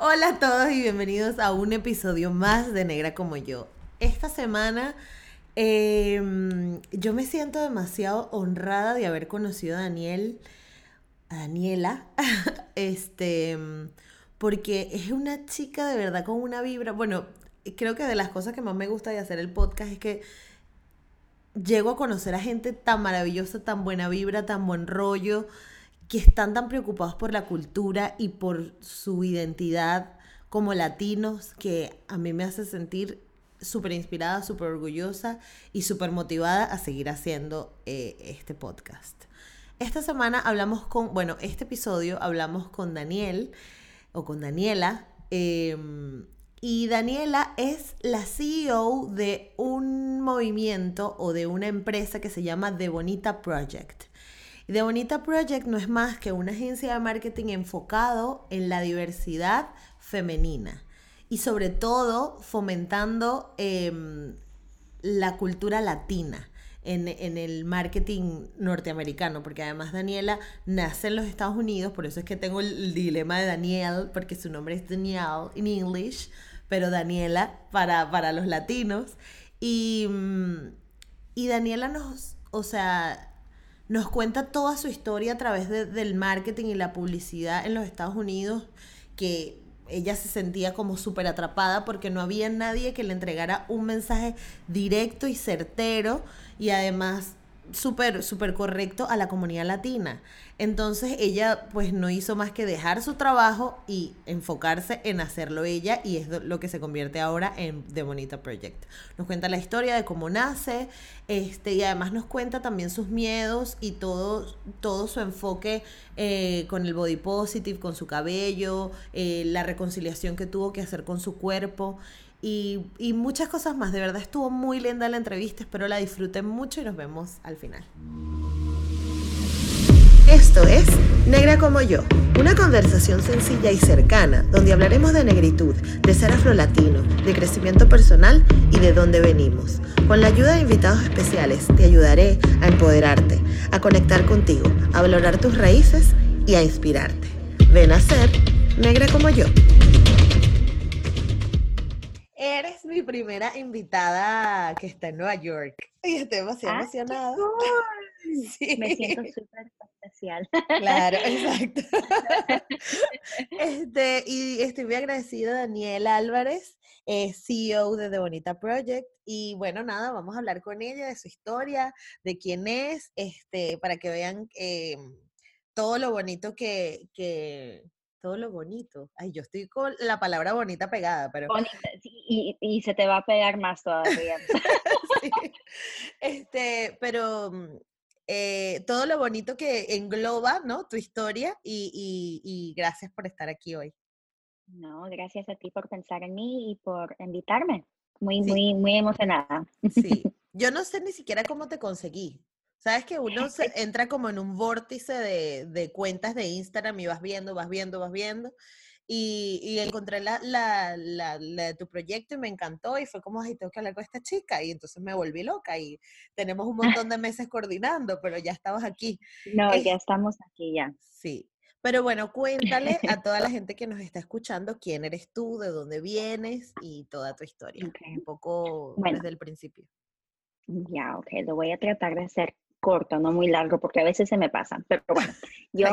Hola a todos y bienvenidos a un episodio más de Negra como yo. Esta semana em, yo me siento demasiado honrada de haber conocido a Daniel, a Daniela, este, porque es una chica de verdad con una vibra. Bueno, creo que de las cosas que más me gusta de hacer el podcast es que llego a conocer a gente tan maravillosa, tan buena vibra, tan buen rollo que están tan preocupados por la cultura y por su identidad como latinos, que a mí me hace sentir súper inspirada, súper orgullosa y súper motivada a seguir haciendo eh, este podcast. Esta semana hablamos con, bueno, este episodio hablamos con Daniel o con Daniela. Em, y Daniela es la CEO de un movimiento o de una empresa que se llama The Bonita Project. The Bonita Project no es más que una agencia de marketing enfocado en la diversidad femenina y sobre todo fomentando em, la cultura latina. En, en, el marketing norteamericano, porque además Daniela nace en los Estados Unidos, por eso es que tengo el, dilema de Daniel, porque su nombre es Danielle en English, pero Daniela para, para los latinos. Y, mm, y Daniela nos, o sea, nos cuenta toda su historia a través del marketing y la publicidad en los Estados Unidos, que ella se sentía como súper atrapada porque no había nadie que le entregara un mensaje directo y certero y además súper, súper correcto a la comunidad latina. Entonces ella pues no hizo más que dejar su trabajo y enfocarse en hacerlo ella y es lo que se convierte ahora en The Bonita Project. Nos cuenta la historia de cómo nace este, y además nos cuenta también sus miedos y todo, todo su enfoque eh, con el body positive, con su cabello, eh, la reconciliación que tuvo que hacer con su cuerpo y, muchas cosas más. De verdad estuvo muy linda la entrevista, espero la disfruten mucho y nos vemos al final. Esto es Negra como yo, una conversación sencilla y cercana donde hablaremos de negritud, de ser afrolatino, de crecimiento personal y de dónde venimos. Con la ayuda de invitados especiales te ayudaré a empoderarte, a conectar contigo, a valorar tus raíces y a inspirarte. Ven a ser negra como yo. Eres mi primera invitada que está en Nueva York. Y estoy demasiado ah, Me siento súper especial. Claro, exacto. Este, y estoy muy agradecida a Daniel Álvarez, CEO de The Bonita Project. Y bueno, nada, vamos a hablar con ella de su historia, de quién es, este, para que vean eh, todo lo bonito que, que, todo lo bonito. Ay, yo estoy con la palabra bonita pegada, pero... Bonita, y, se te va a pegar más todavía. Este, pero mm, eh, todo lo bonito que engloba, ¿no? Tu historia y, y, gracias por estar aquí hoy. No, gracias a ti por pensar en mí y por invitarme. Muy, muy, muy emocionada. Sí, yo no sé ni siquiera cómo te conseguí. Sabes que uno se entra como en un vórtice de, cuentas de Instagram y vas viendo, vas viendo, vas viendo. Y, encontré la, la, la, tu proyecto y me encantó y fue como, ay, tengo que hablar con esta chica. Y entonces me volví loca y tenemos un montón de meses coordinando, pero ya estamos aquí. No, ya estamos aquí ya. Sí. Pero bueno, cuéntale a toda la gente que nos está escuchando quién eres tú, de dónde vienes y toda tu historia. Un poco desde el principio. Ya, ok, lo voy a tratar de hacer corto, no muy largo, porque a veces se me pasan. Pero bueno, yo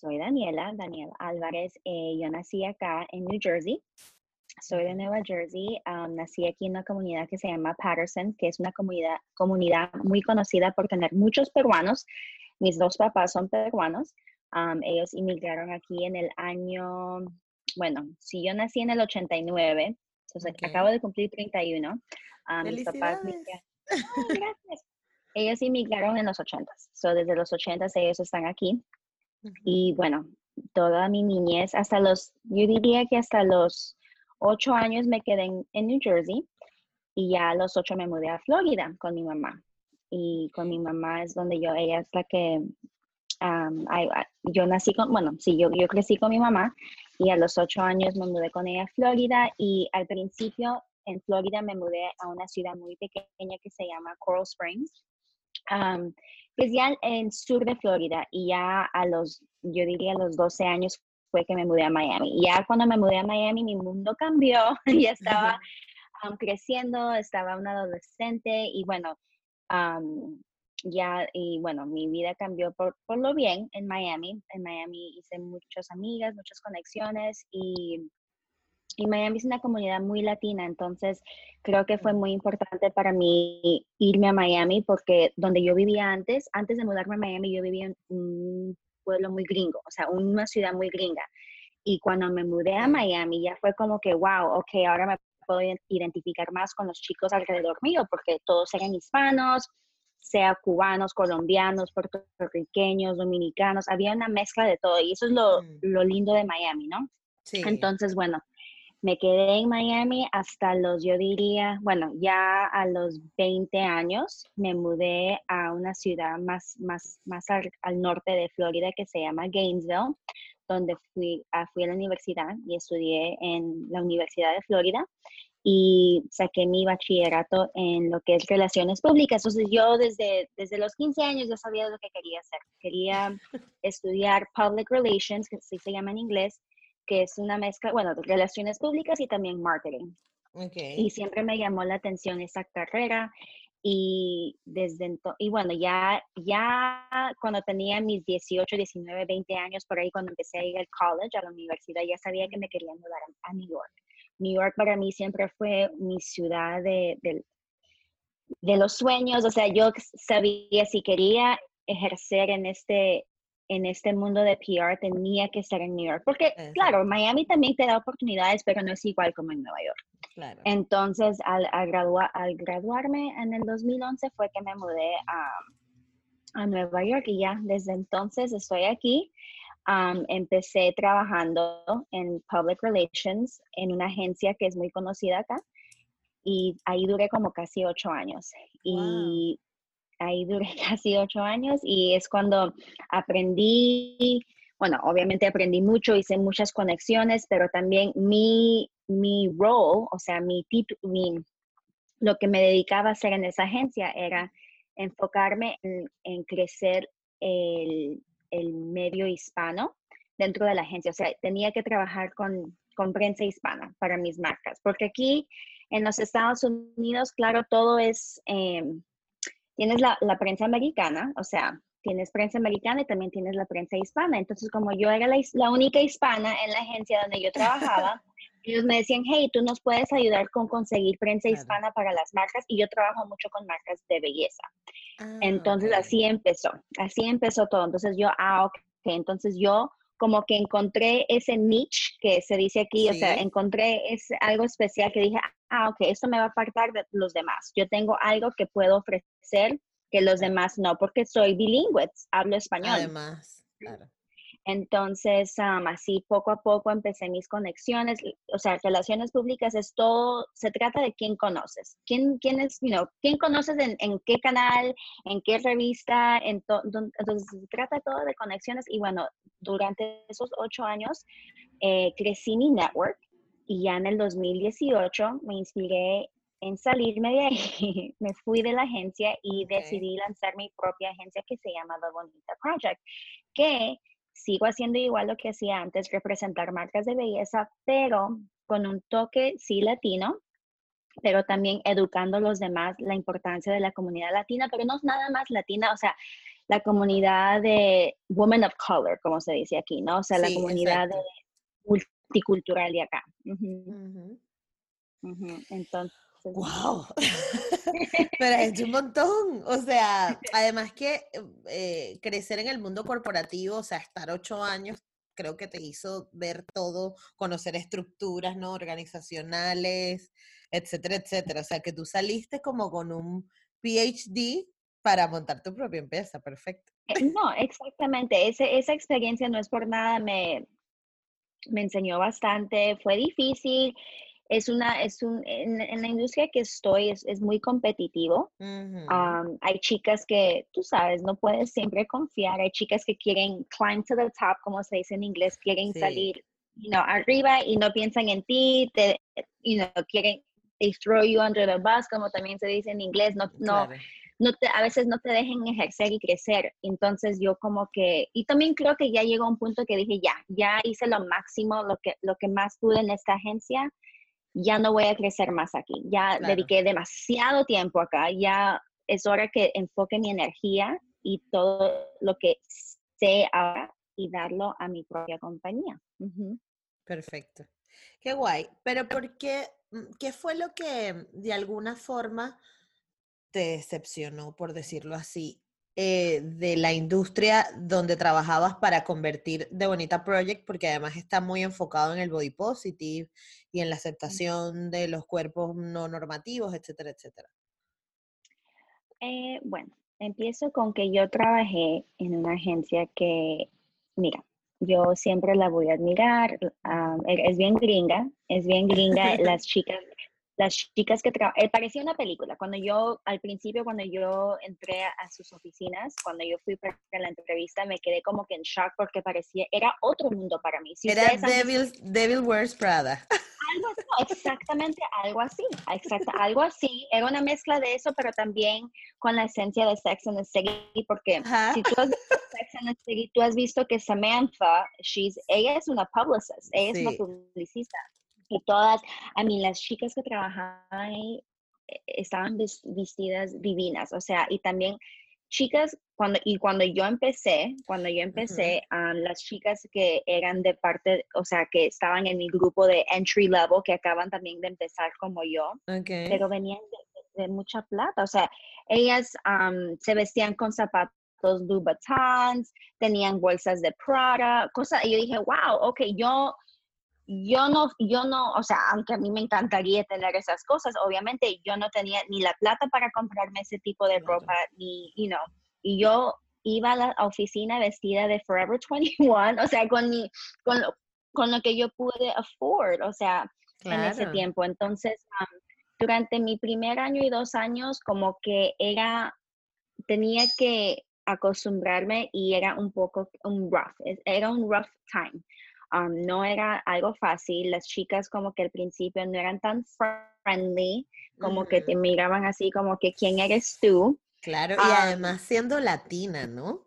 soy Daniela, Daniela Álvarez. Eh, yo nací acá en New Jersey. Soy de Nueva Jersey. nací aquí en una comunidad que se llama Patterson, que es una comunidad, comunidad muy conocida por tener muchos peruanos. Mis dos papás son peruanos. ellos inmigraron aquí en el año, bueno, si yo nací en el 89, entonces acabo de cumplir 31. mis papás gracias. Ellos inmigraron en los 80 so desde los 80 ellos están aquí. Y bueno, toda mi niñez, hasta los, yo diría que hasta los 8 años me quedé en, New Jersey y ya a los 8 me mudé a Florida con mi mamá. Y con mi mamá es donde yo, ella es la que, yo nací con, bueno, sí, yo, yo crecí con mi mamá y a los 8 años me mudé con ella a Florida y al principio en Florida me mudé a una ciudad muy pequeña que se llama Coral Springs, que es ya en sur de Florida y ya a los, yo diría a los 12 años fue que me mudé a Miami. Ya cuando me mudé a Miami, mi mundo cambió, ya estaba um, creciendo, estaba un adolescente y bueno, um, ya, y bueno, mi vida cambió por, por lo bien en Miami. En Miami hice muchas amigas, muchas conexiones y y Miami es una comunidad muy latina, entonces creo que fue muy importante para mí irme a Miami porque donde yo vivía antes, antes de mudarme a Miami, yo vivía en un pueblo muy gringo, o sea, una ciudad muy gringa. Y cuando me mudé a Miami ya fue como que, wow, ok, ahora me puedo identificar más con los chicos alrededor mío porque todos eran hispanos, sea cubanos, colombianos, puertorriqueños, dominicanos, había una mezcla de todo y eso es lo, mm. lo lindo de Miami, ¿no? Sí. Entonces, bueno, me quedé en Miami hasta los, yo diría, bueno, ya a los 20 años me mudé a una ciudad más, más, más al, norte de Florida que se llama Gainesville, donde fui a, fui a la universidad y estudié en la Universidad de Florida y saqué mi bachillerato en lo que es relaciones públicas. Entonces yo desde, desde los 15 años ya sabía lo que quería hacer. Quería estudiar public relations, que así se llama en inglés, que es una mezcla, bueno, de relaciones públicas y también marketing. Y siempre me llamó la atención esa carrera y desde entonces, y bueno, ya, ya cuando tenía mis 18, 19, 20 años, por ahí cuando empecé a ir al college, a la universidad, ya sabía que me quería mudar a, New York. New York para mí siempre fue mi ciudad de, de, de los sueños, o sea, yo sabía si quería ejercer en este, en este mundo de PR tenía que estar en New York. Porque, claro, Miami también te da oportunidades, pero no es igual como en Nueva York. Entonces, al, al, al graduarme en el 2011 fue que me mudé a, a Nueva York y ya desde entonces estoy aquí. empecé trabajando en Public Relations en una agencia que es muy conocida acá y ahí duré como casi ocho años. Y ahí duré casi ocho años y es cuando aprendí, bueno, obviamente aprendí mucho, hice muchas conexiones, pero también mi, mi role, o sea, mi, mi, lo que me dedicaba a hacer en esa agencia era enfocarme en, crecer el, el, medio hispano dentro de la agencia. O sea, tenía que trabajar con, con prensa hispana para mis marcas, porque aquí en los Estados Unidos, claro, todo es... Em, tienes la, prensa americana, o sea, tienes prensa americana y también tienes la prensa hispana. Entonces, como yo era la, única hispana en la agencia donde yo trabajaba, ellos me decían, hey, tú nos puedes ayudar con conseguir prensa hispana para las marcas y yo trabajo mucho con marcas de belleza. Ah, entonces, así empezó, así empezó todo. Entonces, yo, ah, ok, entonces yo como que encontré ese niche que se dice aquí, o sea, encontré es algo especial que dije, ah, ok, esto me va a apartar de los demás. Yo tengo algo que puedo ofrecer que los demás no, porque soy bilingüe, hablo español. Además, claro. Entonces, así poco a poco empecé mis conexiones, o sea, relaciones públicas es todo, se trata de quién conoces, quién, quién es, you know, quién conoces en, en qué canal, en qué revista, en entonces se trata todo de conexiones y bueno, durante esos ocho años eh, crecí mi network y ya en el 2018 me inspiré en salirme de ahí, me fui de la agencia y decidí lanzar mi propia agencia que se llama The Bonita Project, que sigo haciendo igual lo que hacía antes, representar marcas de belleza, pero con un toque sí latino, pero también educando a los demás la importancia de la comunidad latina, pero no es nada más latina, o sea, la comunidad de women of color, como se dice aquí, ¿no? O sea, la comunidad multicultural de acá. Entonces, ¡Wow! Pero es un montón. O sea, además que eh, crecer en el mundo corporativo, o sea, estar ocho años, creo que te hizo ver todo, conocer estructuras, ¿no? Organizacionales, etcétera, etcétera. O sea, que tú saliste como con un PhD para montar tu propia empresa. Perfecto. Eh, no, exactamente. Ese, esa experiencia no es por nada, me, me enseñó bastante. Fue difícil es una, es un, en, la industria que estoy es, es muy competitivo. hay chicas que, tú sabes, no puedes siempre confiar. Hay chicas que quieren climb to the top, como se dice en inglés, quieren salir you know, arriba y no piensan en ti, te, you know, quieren, they throw you under the bus, como también se dice en inglés, no, no, no te, a veces no te dejen ejercer y crecer. Entonces yo como que, y también creo que ya llegó un punto que dije, ya, ya hice lo máximo, lo que, lo que más pude en esta agencia, ya no voy a crecer más aquí. Ya dediqué demasiado tiempo acá, ya es hora que enfoque mi energía y todo lo que sé ahora y darlo a mi propia compañía. Perfecto. Qué guay. Pero ¿por qué, mm, qué fue lo que de alguna forma te decepcionó, por decirlo así, eh, de la industria donde trabajabas para convertir de Bonita Project, porque además está muy enfocado en el body positive y en la aceptación de los cuerpos no normativos, etcétera, etcétera? Eh, bueno, empiezo con que yo trabajé en una agencia que, mira, yo siempre la voy a admirar, ah, es bien gringa, es bien gringa, las chicas las chicas que trabajan, eh, parecía una película. Cuando yo, al principio, cuando yo entré a, sus oficinas, cuando yo fui para la entrevista, me quedé como que en shock porque parecía, era otro mundo para mí. era Devil, Devil Wears Prada. Algo así, exactamente algo así, exacto, algo así. Era una mezcla de eso, pero también con la esencia de Sex and the City, porque si tú has visto Sex and the City, tú has visto que Samantha, she's, ella es una publicist, ella es una publicista y todas, a mí las chicas que trabajaban ahí eh, estaban vestidas divinas, o sea, y también chicas, cuando, y cuando yo empecé, cuando yo empecé, las chicas que eran de parte, o sea, que estaban en mi grupo de entry level, que acaban también de empezar como yo, pero venían de, mucha plata, o sea, ellas se vestían con zapatos Louboutins, tenían bolsas de Prada, cosas, y yo dije, wow, ok, yo yo no, yo no, o sea, aunque a mí me encantaría tener esas cosas, obviamente yo no tenía ni la plata para comprarme ese tipo de ropa, ni, you know, y yo iba a la oficina vestida de Forever 21, o sea, con, mi, con, lo, con lo que yo pude afford, o sea, en ese tiempo. Entonces, um, durante mi primer año y dos años, como que era, tenía que acostumbrarme y era un poco un rough, era un rough time no era algo fácil, las chicas como que al principio no eran tan friendly, como que te miraban así como que quién eres tú. Claro, y además siendo latina, ¿no?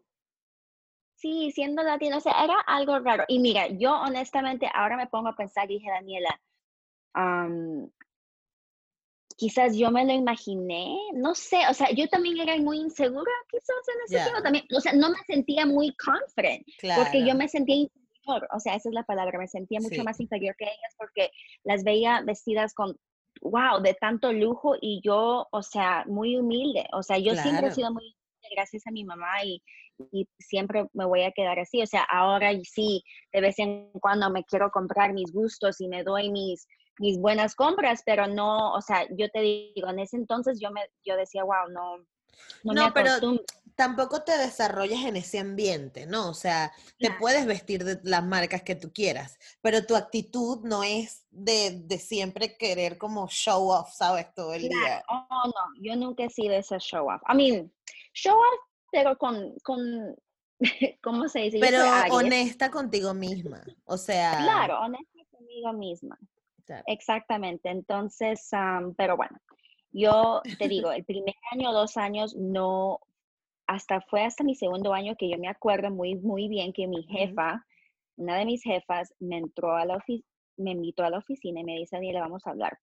Sí, siendo latina, o sea, era algo raro. Y mira, yo honestamente ahora me pongo a pensar, dije Daniela, quizás yo me lo imaginé, no sé, o sea, yo también era muy insegura, quizás en ese tiempo también, o sea, no me sentía muy confident, porque yo me sentía o sea, esa es la palabra, me sentía mucho más inferior que ellas porque las veía vestidas con, wow, de tanto lujo y yo, o sea, muy humilde, o sea, yo siempre he sido muy humilde gracias a mi mamá y, y siempre me voy a quedar así, o sea, ahora sí, de vez en cuando me quiero comprar mis gustos y me doy mis, mis buenas compras, pero no, o sea, yo te digo, en ese entonces yo me, yo decía, wow, no, no, no pero tampoco te desarrollas en ese ambiente, ¿no? O sea, te puedes vestir de las marcas que tú quieras, pero tu actitud no es de, siempre querer como show off, ¿sabes? Todo el día. Oh, no, yo nunca he sido ese show off. I mean, show off, pero con, con ¿cómo se dice? Pero honesta contigo misma, o sea. Claro, honesta conmigo misma. Exactamente, entonces, pero bueno, yo te digo, el primer año o dos años no hasta fue hasta mi segundo año que yo me acuerdo muy, muy bien que mi jefa, una de mis jefas, me entró a la me invitó a la oficina y me dice, Daniela, vamos a hablar.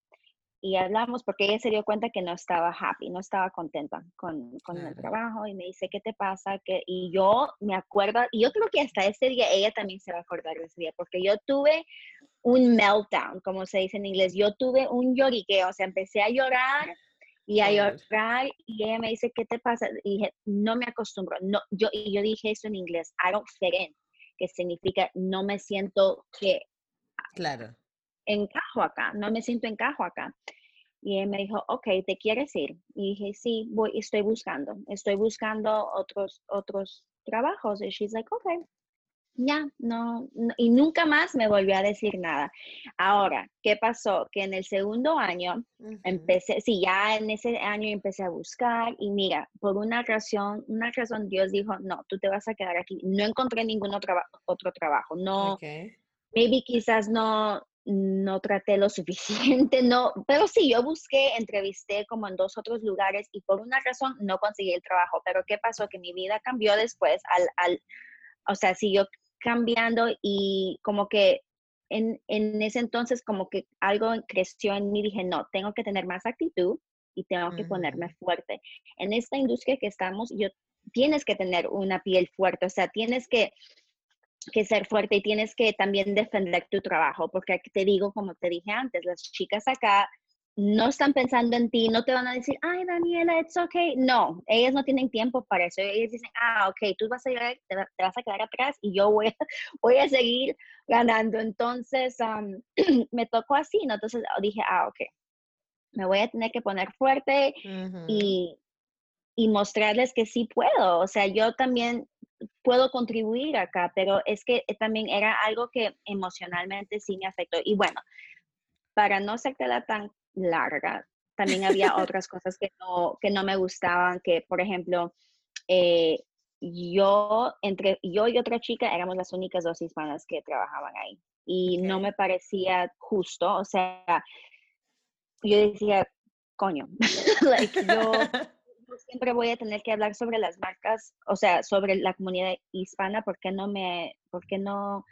Y hablamos porque ella se dio cuenta que no estaba happy, no estaba contenta con, con el trabajo y me dice, ¿qué te pasa? que Y yo me acuerdo, y yo creo que hasta ese día ella también se va a acordar de ese día, porque yo tuve un meltdown, como se dice en inglés, yo tuve un lloriqueo, o sea, empecé a llorar y a llorar y ella me dice, ¿qué te pasa? Y dije, no me acostumbro. No, yo, y yo dije eso en inglés, I don't fit in, que significa no me siento que claro. encajo acá, no me siento encajo acá. Y él me dijo, ok, ¿te quieres ir? Y dije, sí, voy, estoy buscando, estoy buscando otros, otros trabajos. Y she's like, ok, ya, no, y nunca más me volvió a decir nada. Ahora, ¿qué pasó? Que en el segundo año empecé, sí, ya en ese año empecé a buscar y mira, por una razón, una razón Dios dijo, no, tú te vas a quedar aquí. No encontré ningún otro, otro trabajo, no, maybe quizás no, no traté lo suficiente, no, pero sí, yo busqué, entrevisté como en dos otros lugares y por una razón no conseguí el trabajo, pero ¿qué pasó? Que mi vida cambió después al, al o sea, siguió cambiando y como que en, en, ese entonces como que algo creció en mí, dije, no, tengo que tener más actitud y tengo que ponerme fuerte. En esta industria que estamos, yo tienes que tener una piel fuerte, o sea, tienes que que ser fuerte y tienes que también defender tu trabajo, porque te digo, como te dije antes, las chicas acá no están pensando en ti, no te van a decir, ay, Daniela, it's okay. No, ellas no tienen tiempo para eso. Ellas dicen, ah, ok, tú vas a llegar, te, vas a quedar atrás y yo voy a, voy a seguir ganando. Entonces, me tocó así, ¿no? Entonces dije, ah, ok, me voy a tener que poner fuerte y, y mostrarles que sí puedo. O sea, yo también puedo contribuir acá, pero es que también era algo que emocionalmente sí me afectó. Y bueno, para no la tan larga, también había otras cosas que no, que no me gustaban, que por ejemplo, eh, yo, entre yo y otra chica éramos las únicas dos hispanas que trabajaban ahí. Y no me parecía justo, o sea, yo decía, coño, like, yo siempre voy a tener que hablar sobre las marcas, o sea, sobre la comunidad hispana, ¿por qué no me, por qué no,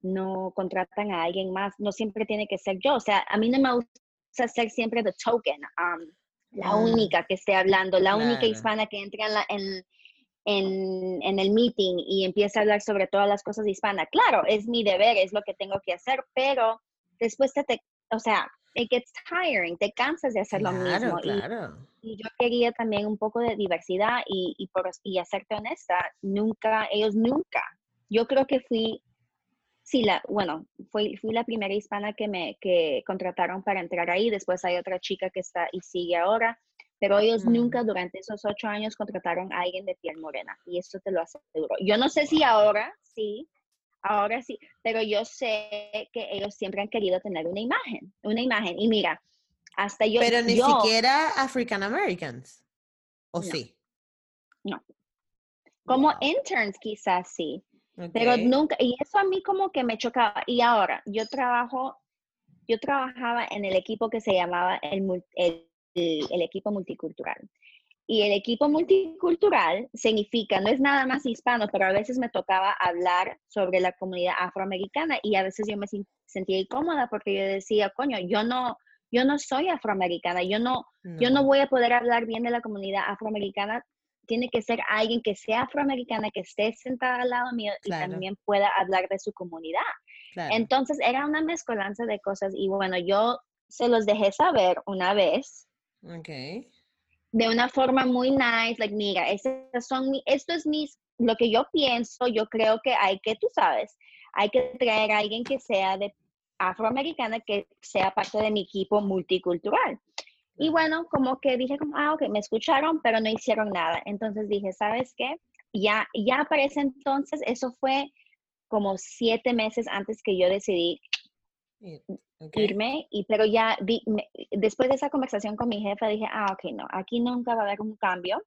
no contratan a alguien más? No siempre tiene que ser yo, o sea, a mí no me gusta ser siempre the token, um, la mm. única que esté hablando, la única hispana que entra en, la, en, en, en, el meeting y empieza a hablar sobre todas las cosas hispanas. Claro, es mi deber, es lo que tengo que hacer, pero después te, te o sea, it gets tiring, te cansas de hacer lo mismo. Claro. Y, yo quería también un poco de diversidad y, y, por, y hacerte honesta, nunca, ellos nunca, yo creo que fui, sí, la, bueno, fui, fui la primera hispana que me que contrataron para entrar ahí, después hay otra chica que está y sigue ahora, pero ellos nunca durante esos ocho años contrataron a alguien de piel morena y eso te lo aseguro. Yo no sé si ahora sí, ahora sí, pero yo sé que ellos siempre han querido tener una imagen, una imagen. Y mira, hasta yo... Pero ni siquiera African Americans, ¿o sí? No. Como interns quizás sí, pero nunca, y eso a mí como que me chocaba. Y ahora, yo trabajo, yo trabajaba en el equipo que se llamaba el, el, el equipo multicultural. Y el equipo multicultural significa, no es nada más hispano, pero a veces me tocaba hablar sobre la comunidad afroamericana y a veces yo me sentía incómoda porque yo decía, coño, yo no, yo no soy afroamericana, yo no, yo no voy a poder hablar bien de la comunidad afroamericana. Tiene que ser alguien que sea afroamericana, que esté sentada al lado mío y también pueda hablar de su comunidad. Entonces era una mezcolanza de cosas y bueno, yo se los dejé saber una vez. Okay de una forma muy nice, like, mira, son, esto es mis, lo que yo pienso, yo creo que hay que, tú sabes, hay que traer a alguien que sea de afroamericana, que sea parte de mi equipo multicultural. Y bueno, como que dije, como, ah, ok, me escucharon, pero no hicieron nada. Entonces dije, ¿sabes qué? Ya, ya para ese entonces, eso fue como siete meses antes que yo decidí irme, y, pero ya después de esa conversación con mi jefa dije, ah, ok, no, aquí nunca va a haber un cambio.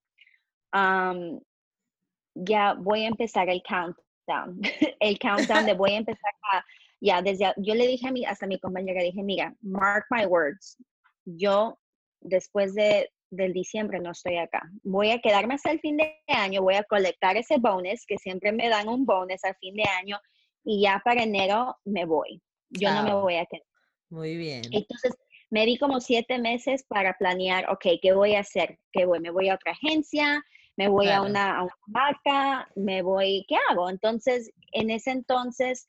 ya voy a empezar el countdown, el countdown de voy a empezar a, ya desde, yo le dije a mi, hasta a mi compañera, dije, mira, mark my words, yo después de, del diciembre no estoy acá. Voy a quedarme hasta el fin de año, voy a colectar ese bonus, que siempre me dan un bonus al fin de año, y ya para enero me voy. Yo no me voy a quedar. Muy bien. Entonces, me di como siete meses para planear, ok, ¿qué voy a hacer? ¿Qué voy? ¿Me voy a otra agencia? ¿Me voy a, una, a una marca? ¿Me voy? ¿Qué hago? Entonces, en ese entonces,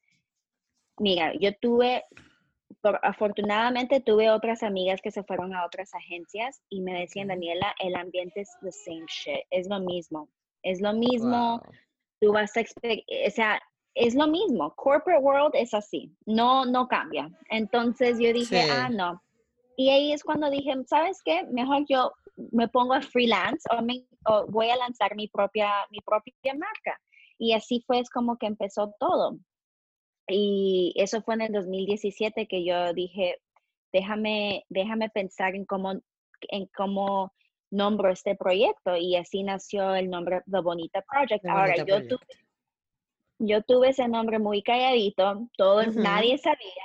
mira, yo tuve, afortunadamente tuve otras amigas que se fueron a otras agencias y me decían, Daniela, el ambiente es the same shit, es lo mismo, es lo mismo, tú vas a, o sea, es lo mismo. Corporate world es así, no, no cambia. Entonces yo dije, ah, no. Y ahí es cuando dije, ¿sabes qué? Mejor yo me pongo a freelance o, me, voy a lanzar mi propia, mi propia marca. Y así fue es como que empezó todo. Y eso fue en el 2017 que yo dije, déjame, déjame pensar en cómo, en cómo nombro este proyecto. Y así nació el nombre The Bonita Project. Ahora, yo tuve yo tuve ese nombre muy calladito, todo, nadie sabía.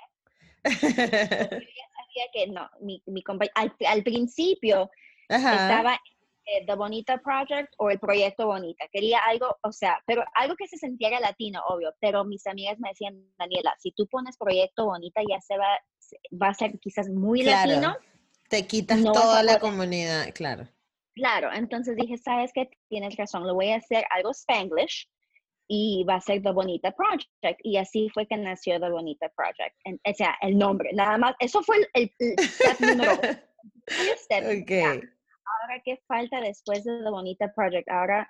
ya sabía que no, mi, mi al, al, principio estaba eh, The Bonita Project o el Proyecto Bonita. Quería algo, o sea, pero algo que se sintiera latino, obvio. Pero mis amigas me decían, Daniela, si tú pones Proyecto Bonita ya se va, va a ser quizás muy latino. Te quitas toda la comunidad, claro. Claro, entonces dije, sabes que tienes razón, lo voy a hacer algo Spanglish y va a ser The Bonita Project. Y así fue que nació The Bonita Project. o sea, el nombre, nada más. Eso fue el, el, número. okay ahora qué falta después de The Bonita Project. Ahora,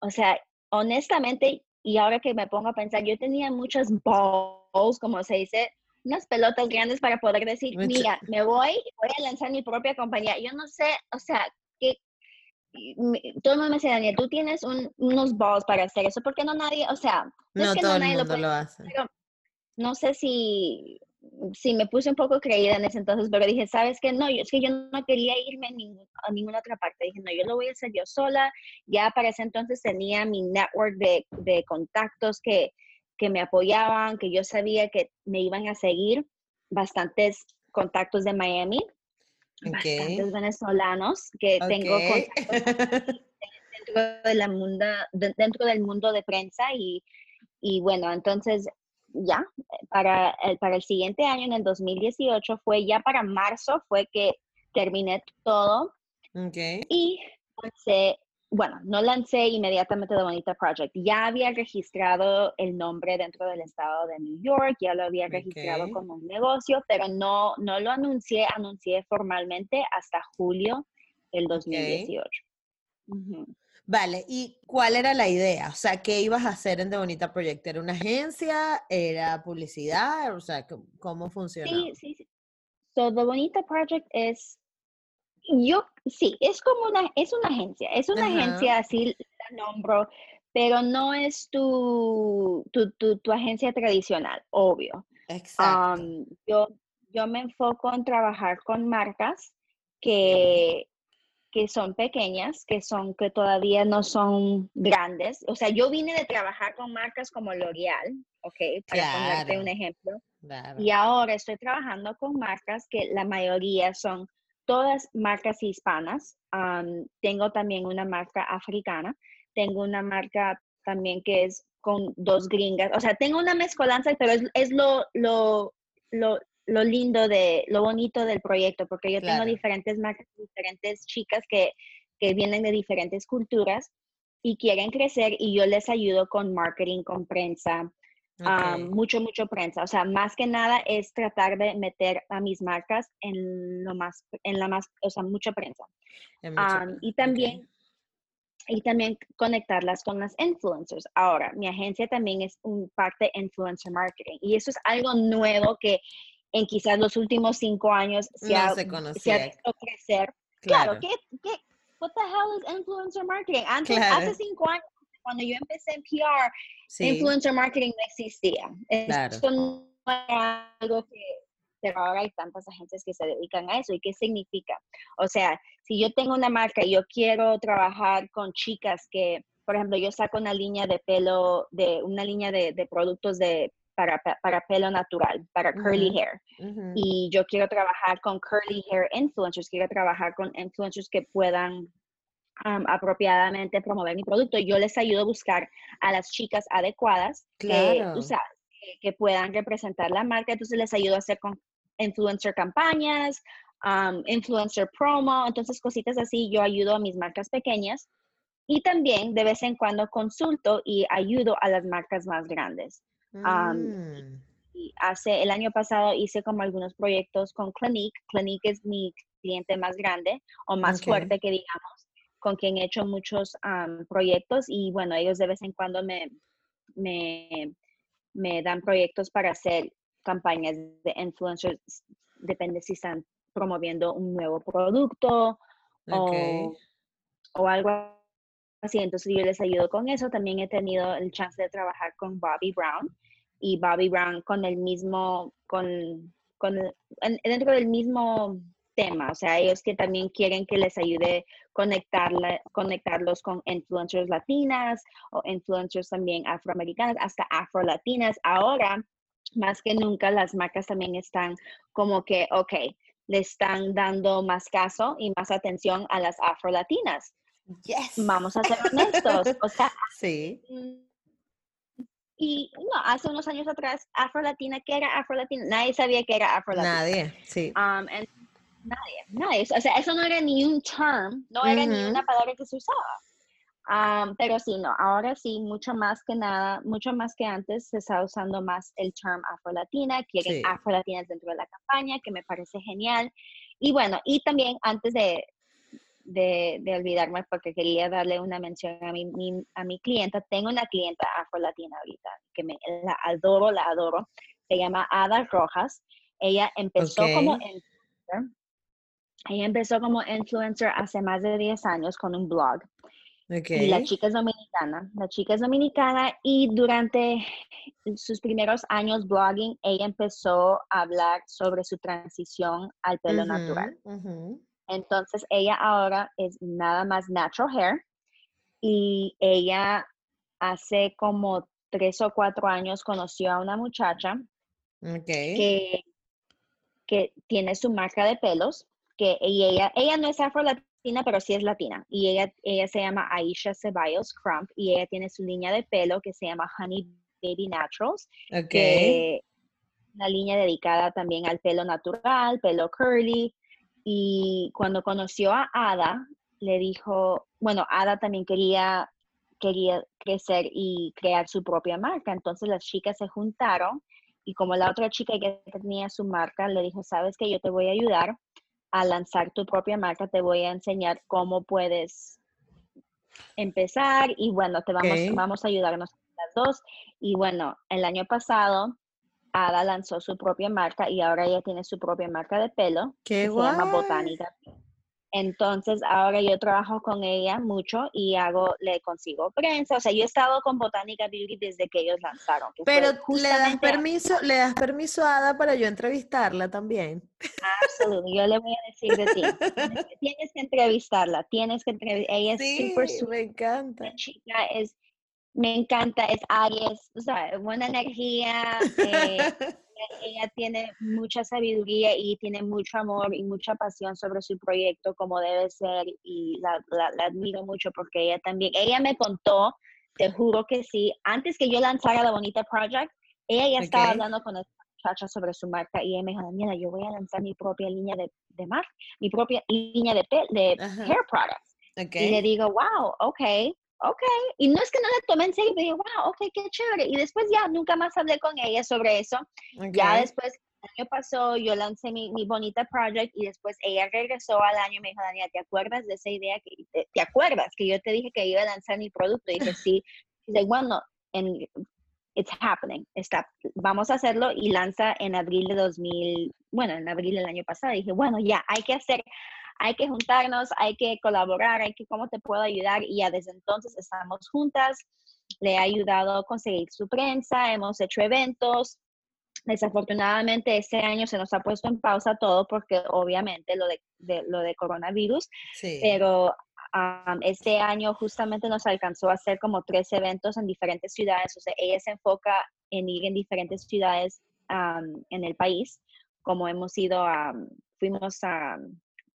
o sea, honestamente, y ahora que me pongo a pensar, yo tenía muchas balls, como se dice, unas pelotas grandes para poder decir, mira, me voy, voy a lanzar mi propia compañía. Yo no sé, o sea, que todo el mundo me dice, Daniel, tú tienes unos balls para hacer eso, ¿por qué no nadie, o sea, no, es que todo no el mundo lo, hace. no sé si sí me puse un poco creída en ese entonces, pero dije, ¿sabes qué? No, yo, es que yo no quería irme a, ninguna otra parte. Dije, no, yo lo voy a hacer yo sola. Ya para ese entonces tenía mi network de, de contactos que, que me apoyaban, que yo sabía que me iban a seguir. Bastantes contactos de Miami, bastantes venezolanos que tengo dentro, de la mundo, dentro del mundo de prensa y, y bueno, entonces ya, para el, para el siguiente año, en el 2018, fue ya para marzo, fue que terminé todo. Okay. Y lancé, bueno, no lancé inmediatamente The Bonita Project. Ya había registrado el nombre dentro del estado de New York, ya lo había registrado como un negocio, pero no, no lo anuncié, anuncié formalmente hasta julio del 2018. Vale, ¿y cuál era la idea? O sea, ¿qué ibas a hacer en The Bonita Project? ¿Era una agencia? ¿Era publicidad? O sea, ¿cómo funciona? Sí, sí, sí. So, The Bonita Project es, yo, sí, es como una, es una agencia, es una agencia, así la nombro, pero no es tu, tu, tu, agencia tradicional, obvio. Exacto. yo, yo me enfoco en trabajar con marcas que que son pequeñas, que son que todavía no son grandes. O sea, yo vine de trabajar con marcas como L'Oreal, ¿ok? Para ponerte un ejemplo. Y ahora estoy trabajando con marcas que la mayoría son todas marcas hispanas. tengo también una marca africana. Tengo una marca también que es con dos gringas. O sea, tengo una mezcolanza, pero es, es lo, lo, lo, lo lindo de, lo bonito del proyecto, porque yo tengo diferentes marcas, diferentes chicas que, que vienen de diferentes culturas y quieren crecer y yo les ayudo con marketing, con prensa, mucho, mucho prensa. O sea, más que nada es tratar de meter a mis marcas en lo más, en la más, o sea, mucha prensa. y también, y también conectarlas con las influencers. Ahora, mi agencia también es un parte influencer marketing y eso es algo nuevo que en quizás los últimos cinco años se, ha, se, visto crecer. Claro, ¿qué, qué, what the hell is influencer marketing? Antes, hace cinco años, cuando yo empecé en PR, influencer marketing no existía. Claro. Esto no era algo que, pero ahora hay tantas agencias que se dedican a eso. ¿Y qué significa? O sea, si yo tengo una marca y yo quiero trabajar con chicas que, por ejemplo, yo saco una línea de pelo, de una línea de, de productos de para, para pelo natural, para curly hair. Y yo quiero trabajar con curly hair influencers, quiero trabajar con influencers que puedan apropiadamente promover mi producto. Yo les ayudo a buscar a las chicas adecuadas que, que puedan representar la marca. Entonces les ayudo a hacer con influencer campañas, influencer promo, entonces cositas así. Yo ayudo a mis marcas pequeñas y también de vez en cuando consulto y ayudo a las marcas más grandes. Mm. y hace el año pasado hice como algunos proyectos con Clinique. Clinique es mi cliente más grande o más fuerte que digamos, con quien he hecho muchos proyectos y bueno, ellos de vez en cuando me, me, me dan proyectos para hacer campañas de influencers, depende si están promoviendo un nuevo producto o, o algo así. Entonces yo les ayudo con eso. También he tenido el chance de trabajar con Bobby Brown y Bobby Brown con el mismo, con, con dentro del mismo tema, o sea, ellos que también quieren que les ayude conectarla, conectarlos con influencers latinas o influencers también afroamericanas, hasta afrolatinas. Ahora más que nunca las marcas también están como que, ok, le están dando más caso y más atención a las afrolatinas. Yes. Vamos a ser honestos. O sea, Sí. y no, hace unos años atrás, afrolatina, ¿qué era afrolatina? Nadie sabía que era afrolatina. Nadie, sí. Um, and nadie, nadie. O sea, eso no era ni un term, no era ni una palabra que se usaba. Um, pero sí, no, ahora sí, mucho más que nada, mucho más que antes, se está usando más el term afrolatina, quieren Sí. afrolatinas dentro de la campaña, que me parece genial. Y bueno, y también antes de, de, de olvidarme, porque quería darle una mención a mi, mi- a mi clienta, tengo una clienta afrolatina ahorita, que me la adoro, la adoro, se llama Ada Rojas. Ella empezó como influencer. Ella empezó como influencer hace más de 10 años con un blog. Y la chica es dominicana. La chica es dominicana y durante sus primeros años blogging, ella empezó a hablar sobre su transición al pelo natural. Entonces, ella ahora es nada más natural hair y ella hace como tres o cuatro años conoció a una muchacha que, que tiene su marca de pelos, que y ella, ella no es afro-latina, pero sí es latina. Y ella, ella se llama Aisha Ceballos Crump y ella tiene su línea de pelo que se llama Honey Baby Naturals, Ok. que una línea dedicada también al pelo natural, pelo curly. Y cuando conoció a Ada, le dijo, bueno, Ada también quería, quería crecer y crear su propia marca. Entonces las chicas se juntaron y como la otra chica que tenía su marca, le dijo, sabes que yo te voy a ayudar a lanzar tu propia marca, te voy a enseñar cómo puedes empezar y bueno, te vamos, vamos a ayudarnos las dos. Y bueno, el año pasado Ada lanzó su propia marca y ahora ella tiene su propia marca de pelo Qué que se llama. Botánica. Entonces ahora yo trabajo con ella mucho y hago, le consigo prensa. O sea, yo he estado con Botánica Beauty desde que ellos lanzaron. que Pero le das permiso, le das permiso a Ada para yo entrevistarla también. Absoluto, yo le voy a decir de ti. Tienes que, entrevistarla, tienes que entrevistarla. Ella es Sí, súper, súper me encanta. la chica, es, me encanta, es Aries, o sea, buena energía, eh, ella- tiene mucha sabiduría y tiene mucho amor y mucha pasión sobre su proyecto como debe ser y la, la- la admiro mucho porque ella también, ella me contó, te juro que sí, antes que yo lanzara la Bonita Project, ella ya estaba hablando con esta muchacha sobre su marca y ella me dijo, Daniela, yo voy a lanzar mi propia línea de, de marca, mi propia línea de, de hair products. Ok. Y le digo, wow, ok, ok. Y no es que no la tomé en serio, pero digo, wow, ok, qué chévere. Y después ya nunca más hablé con ella sobre eso. Ya ok. después, el año pasó, yo lancé mi, mi bonita project y después ella regresó al año y me dijo, Daniela, ¿te acuerdas de esa idea? que ¿Te, te acuerdas que yo te dije que iba a lanzar mi producto? Y dije, sí. Dice, bueno, en, it's happening. Está, vamos a hacerlo y lanza en abril de 2000, bueno, en abril del año pasado. Y dije, bueno, ya, hay que hacer, hay que juntarnos, hay que colaborar, hay que, ¿cómo te puedo ayudar? Y ya desde entonces estamos juntas. Le he ayudado a conseguir su prensa, hemos hecho eventos. Desafortunadamente este año se nos ha puesto en pausa todo porque obviamente lo de, de- lo de coronavirus, Sí. pero este año justamente nos alcanzó a hacer como tres eventos en diferentes ciudades. O sea, ella se enfoca en ir en diferentes ciudades en el país, como hemos ido a, fuimos a,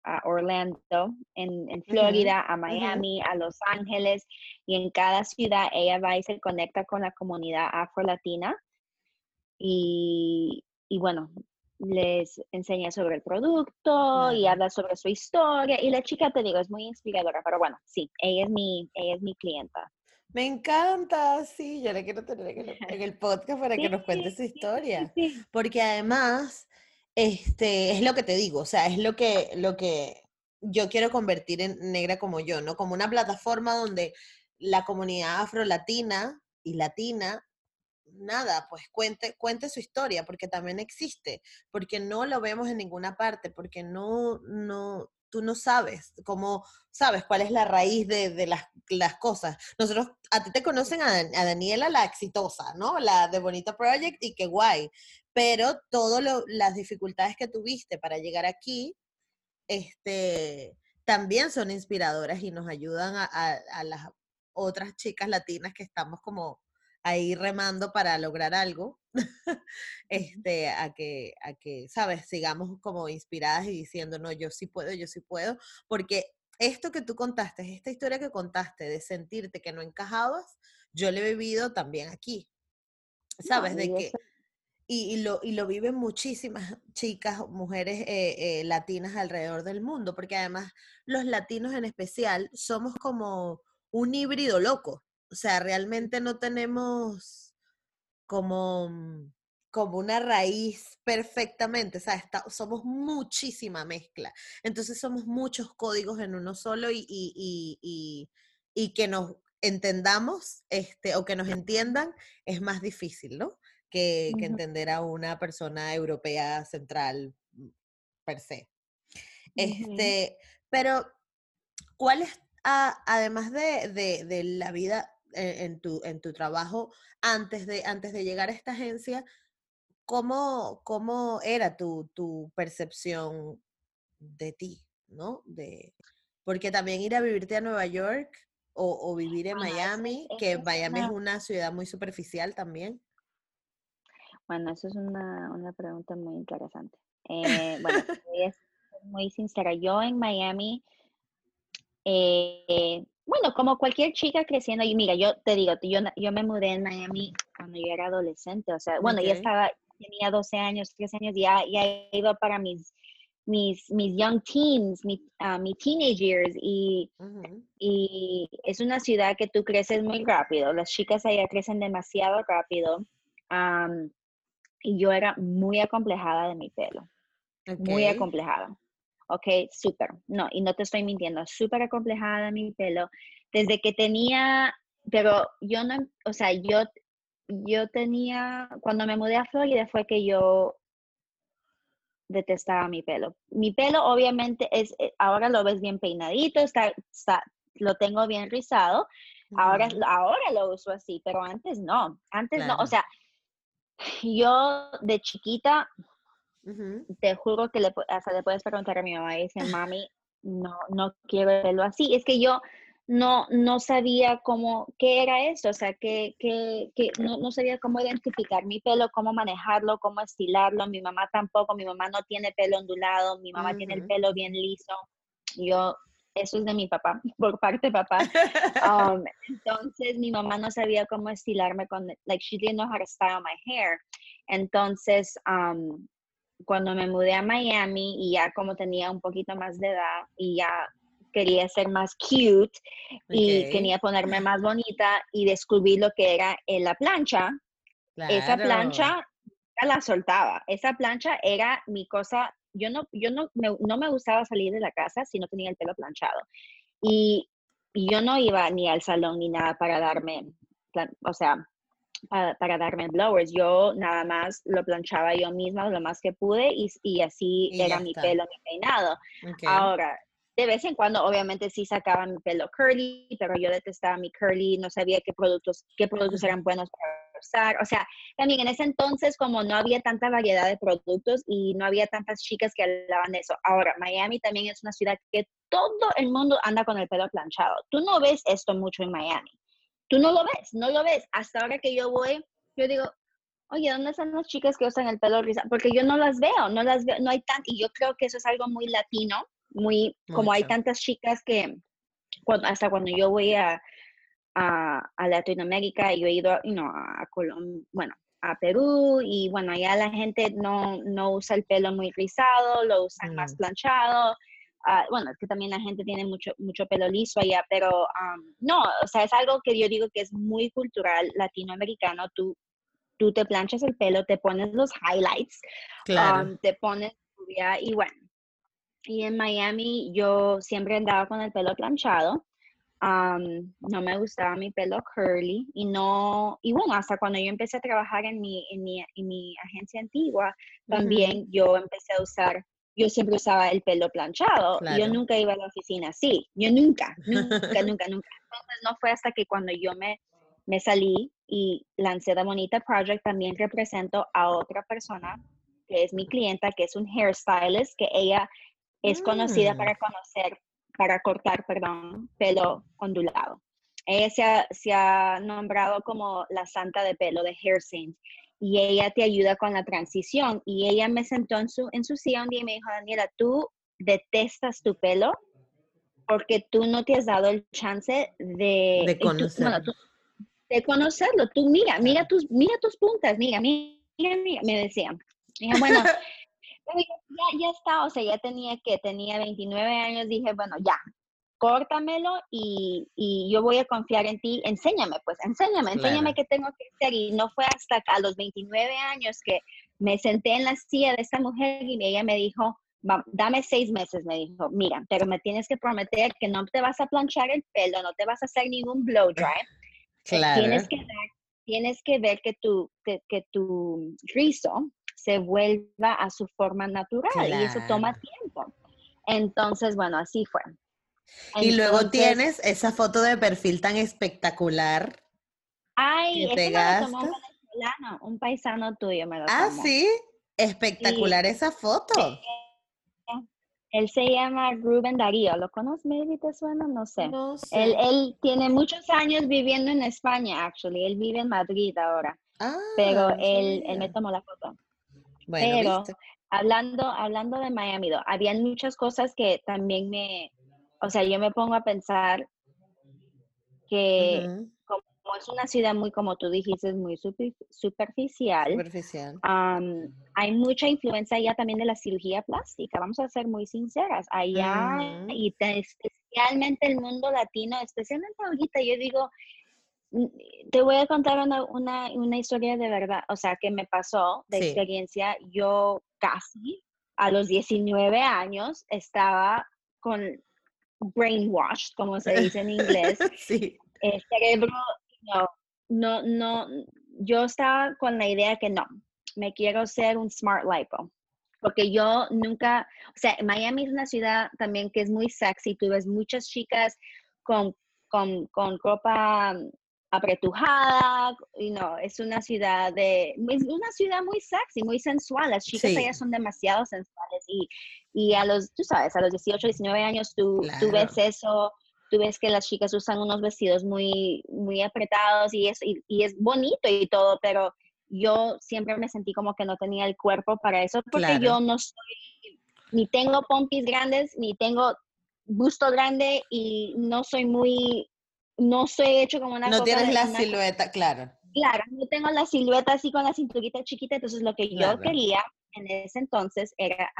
a Orlando, en, en Florida, a Miami, a Los Ángeles, y en cada ciudad ella va y se conecta con la comunidad afro-latina. Y, y bueno, les enseña sobre el producto y Claro. habla sobre su historia. Y la chica, te digo, es muy inspiradora, pero bueno, sí, ella es mi, ella es mi clienta. Me encanta, sí, yo la quiero tener en el, en el podcast para que nos cuente su Sí, sí, sí, historia. sí. Porque además, este, es lo que te digo, o sea, es lo que, lo que yo quiero convertir en Negra como yo, ¿no? Como una plataforma donde la comunidad afrolatina y latina, nada, pues cuente, cuente su historia, porque también existe, porque no lo vemos en ninguna parte, porque no, no, tú no sabes cómo, sabes cuál es la raíz de, de las, las cosas. Nosotros, a ti te conocen a, a Daniela la exitosa, ¿no? La de Bonita Project y qué guay, pero todas las dificultades que tuviste para llegar aquí, este, también son inspiradoras y nos ayudan a, a- a las otras chicas latinas que estamos como ahí remando para lograr algo, este, a que, a que, sabes, sigamos como inspiradas y diciendo, no, yo sí puedo, yo sí puedo, porque esto que tú contaste, esta historia que contaste de sentirte que no encajabas, yo lo he vivido también aquí, sabes, de que... Y, lo, y lo viven muchísimas chicas, mujeres eh, eh, latinas alrededor del mundo, porque además los latinos en especial somos como un híbrido loco. O sea, realmente no tenemos como, mm, como una raíz perfectamente, o sea, somos muchísima mezcla. Entonces somos muchos códigos en uno solo y, y, y, que nos entendamos este, o que nos entiendan es más difícil, ¿no? Que, que entender a una persona europea central mm, per se. Este, pero, ¿cuál es, además de, de, de, la vida eh, en, tu, en tu trabajo antes de, antes de llegar a esta agencia, ¿cómo, cómo era tu, tu percepción de ti, ¿no? De, porque también ir a vivirte a Nueva York o, vivir en Miami, que Miami es una ciudad muy superficial también. Bueno, eso es una, una pregunta muy interesante. Eh, bueno, voy a ser muy sincera. Yo en Miami eh, bueno, como cualquier chica creciendo, y mira, yo te digo, yo, yo me mudé en Miami cuando yo era adolescente, o sea, bueno, ya estaba, tenía 12 años, 13 años, ya, ya iba para mis, mis, mis young teens, mi, uh, mi teenage years, y, y es una ciudad que tú creces muy rápido, las chicas allá crecen demasiado rápido, y yo era muy acomplejada de mi pelo, muy acomplejada. Ok, súper. No, y no te estoy mintiendo, súper acomplejada mi pelo. Desde que tenía, pero yo no, o sea, yo, yo tenía, cuando me mudé a Florida fue que yo detestaba mi pelo. Mi pelo obviamente es, eh, ahora lo ves bien peinadito, está, está lo tengo bien rizado. Ahora, ahora lo uso así, pero antes no. Antes no, o sea, yo de chiquita te juro que le, hasta le puedes preguntar a mi mamá y dice, mami, no, no quiero verlo así. Es que yo no, no sabía cómo, qué era eso, o sea, que, que, que no, no, sabía cómo identificar mi pelo, cómo manejarlo, cómo estilarlo. Mi mamá tampoco, mi mamá no tiene pelo ondulado, mi mamá tiene el pelo bien liso. Yo, eso es de mi papá, por parte de papá. Um, entonces, mi mamá no sabía cómo estilarme con, like, she didn't know how to style my hair. Entonces, um, cuando me mudé a Miami y ya como tenía un poquito más de edad y ya quería ser más cute y quería ponerme más bonita y descubrí lo que era en la plancha. Esa plancha la soltaba. Esa plancha era mi cosa. Yo no, yo no me, no me gustaba salir de la casa si no tenía el pelo planchado. Y, y yo no iba ni al salón ni nada para darme, o sea, para, darme blowers. Yo nada más lo planchaba yo misma lo más que pude y, y así era mi pelo, mi peinado. Ahora, de vez en cuando, obviamente sí sacaba mi pelo curly, pero yo detestaba mi curly, no sabía qué productos, qué productos eran buenos para usar. O sea, también en ese entonces, como no había tanta variedad de productos y no había tantas chicas que hablaban de eso. Ahora, Miami también es una ciudad que todo el mundo anda con el pelo planchado. Tú no ves esto mucho en Miami tú no lo ves, no lo ves. Hasta ahora que yo voy, yo digo, oye, ¿dónde están las chicas que usan el pelo rizado? Porque yo no las veo, no las veo, no hay tan, y yo creo que eso es algo muy latino, muy, como hay tantas chicas que, hasta cuando yo voy a, a, a Latinoamérica, yo he ido, you know, a Colombia, bueno, a Perú, y bueno, allá la gente no, no usa el pelo muy rizado, lo usan más mm. planchado, Ah, bueno, es que también la gente tiene mucho, mucho pelo liso allá, pero no, o sea, es algo que yo digo que es muy cultural latinoamericano. Tú, tú te planchas el pelo, te pones los highlights, te pones y bueno. Y en Miami yo siempre andaba con el pelo planchado. No me gustaba mi pelo curly y no, y bueno, hasta cuando yo empecé a trabajar en mi, en mi, en mi agencia antigua, también yo empecé a usar yo siempre usaba el pelo planchado. Yo nunca iba a la oficina así. Yo nunca, nunca, nunca, nunca. Entonces no fue hasta que cuando yo me, me salí y lancé The Bonita Project, también represento a otra persona que es mi clienta, que es un hairstylist, que ella es conocida mm. para conocer, para cortar, perdón, pelo ondulado. ella se ha, se ha, nombrado como la santa de pelo de Hair Saints y ella te ayuda con la transición. Y ella me sentó en su, en su silla un día y me dijo, Daniela, tú detestas tu pelo porque tú no te has dado el chance de, de conocerlo. de conocerlo. Tú mira, mira tus, mira tus puntas, mira, mira, mira, me decían. Dije, bueno, ya, ya está, o sea, ya tenía que, tenía 29 años, dije, bueno, ya, córtamelo y, y, yo voy a confiar en ti, enséñame, pues, enséñame, enséñame qué tengo que hacer. Y no fue hasta a los 29 años que me senté en la silla de esa mujer y ella me dijo, dame seis meses, me dijo, mira, pero me tienes que prometer que no te vas a planchar el pelo, no te vas a hacer ningún blow dry. Claro. Tienes que, tienes que ver que tu, que, que tu rizo se vuelva a su forma natural y eso toma tiempo. Entonces, bueno, así fue. y luego tienes esa foto de perfil tan espectacular. Ay, que te gastas. un venezolano, un paisano tuyo me lo Ah, sí, espectacular esa foto. Él se llama Rubén Darío. ¿Lo conoces? Maybe te suena, no sé. No sé. Él, él, tiene muchos años viviendo en España, actually. Él vive en Madrid ahora. Ah, pero él, él, me tomó la foto. Bueno, pero ¿viste? hablando, hablando de Miami, habían muchas cosas que también me, o sea, yo me pongo a pensar que uh -huh como es una ciudad muy, como tú dijiste, muy superficial, superficial. Um, hay mucha influencia allá también de la cirugía plástica, vamos a ser muy sinceras, allá uh -huh. y te, especialmente el mundo latino, especialmente ahorita, yo digo, te voy a contar una, una, una historia de verdad, o sea, que me pasó de sí. experiencia, yo casi a los 19 años estaba con brainwashed, como se dice en inglés, sí. el cerebro no, no, no, yo estaba con la idea que no, me quiero hacer un smart lipo. Porque yo nunca, o sea, Miami es una ciudad también que es muy sexy, tú ves muchas chicas con, con, con ropa apretujada, y no, es una ciudad de, es una ciudad muy sexy, muy sensual, las chicas sí. allá son demasiado sensuales y, y a los, tú sabes, a los 18, 19 años tú, claro. tú ves eso, tú ves que las chicas usan unos vestidos muy, muy apretados y es, y, y, es bonito y todo, pero yo siempre me sentí como que no tenía el cuerpo para eso porque claro. yo no soy, ni tengo pompis grandes, ni tengo busto grande y no soy muy, no soy hecho como una... No tienes la una, silueta, claro. Claro, no tengo la silueta así con la cinturita chiquita, entonces lo que claro. yo quería en ese entonces era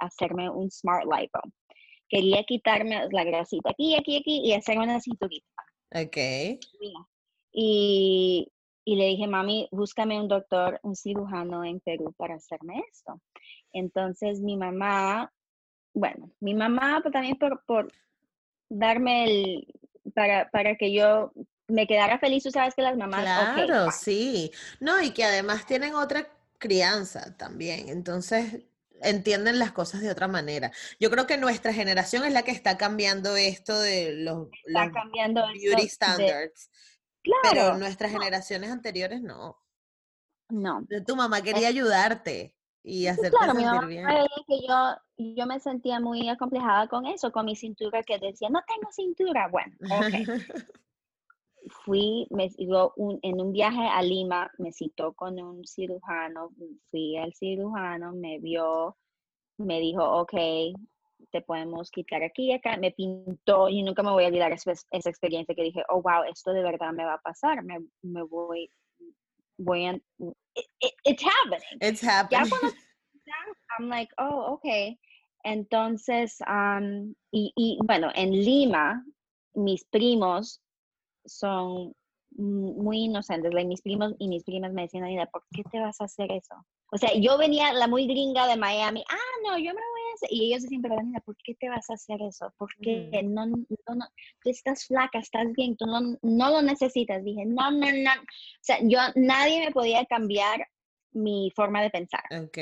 hacerme un smart lipo quería quitarme la grasita aquí, aquí, aquí y hacer una cinturita. Ok. Y, y, le dije, mami, búscame un doctor, un cirujano en Perú para hacerme esto. Entonces mi mamá, bueno, mi mamá pues, también por, por darme el, para, para que yo me quedara feliz, tú sabes que las mamás... Claro, okay, sí. No, y que además tienen otra crianza también. Entonces, entienden las cosas de otra manera. Yo creo que nuestra generación es la que está cambiando esto de los, está los cambiando beauty standards. De... Claro, pero nuestras no. generaciones anteriores no. No. Tu mamá quería ayudarte y hacerte claro, sentir mi mamá bien. Que yo, yo me sentía muy acomplejada con eso, con mi cintura que decía, no tengo cintura. Bueno, okay. fui, me digo, un, en un viaje a Lima, me citó con un cirujano, fui al cirujano, me vio, me dijo, ok, te podemos quitar aquí y acá, me pintó y nunca me voy a olvidar esa, esa experiencia que dije, oh, wow, esto de verdad me va a pasar, me, me voy, voy a, it, it, it's happening. It's happening. Ya cuando, I'm like, oh, ok. Entonces, um, y, y bueno, en Lima, mis primos son muy inocentes. Like, mis primos y mis primas me decían, Anita, ¿por qué te vas a hacer eso? O sea, yo venía la muy gringa de Miami, ah, no, yo me lo voy a hacer. Y ellos decían, pero Anita, ¿por qué te vas a hacer eso? Porque mm. no, no, no, tú estás flaca, estás bien, tú no, no lo necesitas. Dije, no, no, no. O sea, yo, nadie me podía cambiar mi forma de pensar. Ok.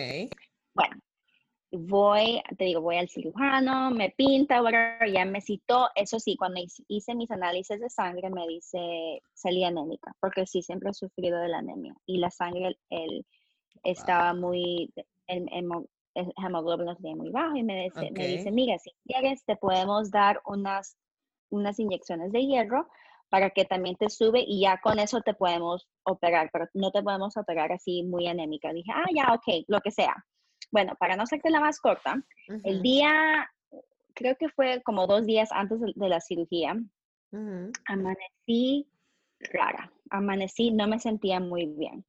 Bueno, voy, te digo, voy al cirujano, me pinta, whatever, ya me citó. Eso sí, cuando hice mis análisis de sangre me dice salí anémica, porque sí, siempre he sufrido de la anemia. Y la sangre, el, estaba wow. muy, el, el, el hemoglobina tenía muy bajo y me dice, okay. me dice, mira, si quieres te podemos dar unas, unas inyecciones de hierro para que también te sube y ya con eso te podemos operar, pero no te podemos operar así muy anémica. Dije, ah, ya, ok, lo que sea. Bueno, para no hacerte la más corta, el día, creo que fue como dos días antes de, la cirugía, amanecí rara, amanecí, no me sentía muy bien.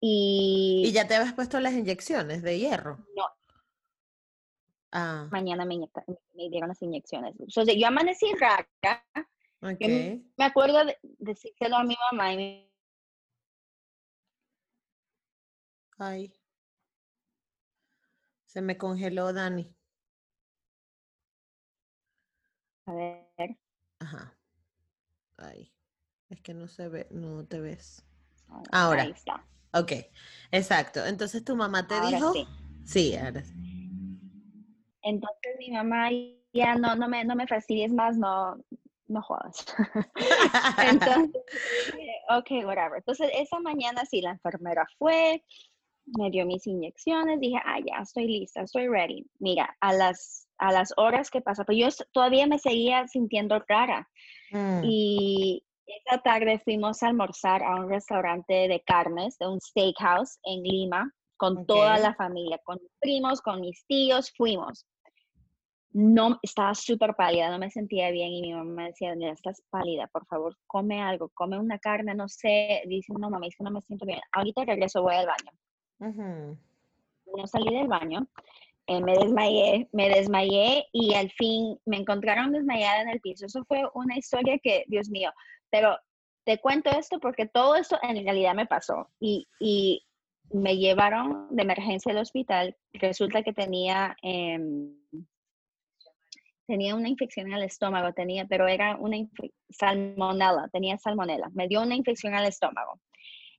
Y, ¿Y ya te habías puesto las inyecciones de hierro? No. Ah. Mañana me, me, dieron las inyecciones. Entonces, yo amanecí rara. Okay. me acuerdo de, decírselo a mi mamá y Ay. Se me congeló Dani. A ver. Ajá. Ay. Es que no se ve, no te ves. Ahora. Ahí está. Ok, exacto. Entonces tu mamá te dijo. Sí. sí, ahora sí. Entonces mi mamá ya no, no me, no me fastidies más, no, no jodas. Entonces, ok, whatever. Entonces esa mañana sí, la enfermera fue, me dio mis inyecciones, dije, ah, ya, estoy lista, estoy ready. Mira, a las, a las horas que pasan, pues yo todavía me seguía sintiendo rara. Mm. Y esa tarde fuimos a almorzar a un restaurante de carnes, de un steakhouse en Lima, con toda la familia, con primos, con mis tíos, fuimos no, estaba súper pálida, no me sentía bien y mi mamá me decía, mira, estás pálida, por favor, come algo, come una carne, no sé, dice, no, mamá, es que no me siento bien, ahorita regreso, voy al baño. No salí del baño, eh, me desmayé, me desmayé y al fin me encontraron desmayada en el piso. Eso fue una historia que, Dios mío, pero te cuento esto porque todo esto en realidad me pasó y, y me llevaron de emergencia al hospital. Resulta que tenía... Eh, tenía una infección el estómago, tenía, pero era una salmonella, tenía salmonella, me dio una infección al estómago.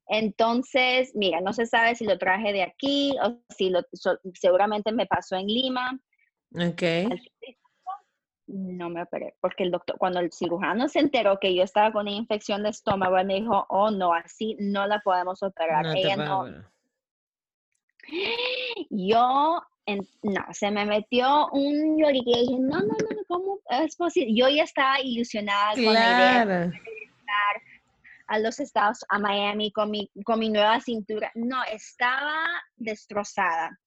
Entonces, mira, no se sabe si lo traje de aquí o si lo, seguramente me pasó en Lima. Ok. No me operé, porque el doctor, cuando el cirujano se enteró que yo estaba con una infección de estómago, me dijo, oh no, así no la podemos operar. Ella no. Yo no, se me metió un llorique y dije, no, no, no, ¿cómo es posible? Yo ya estaba ilusionada con la idea de regresar a los Estados, a Miami con mi, con mi nueva cintura. No, estaba destrozada.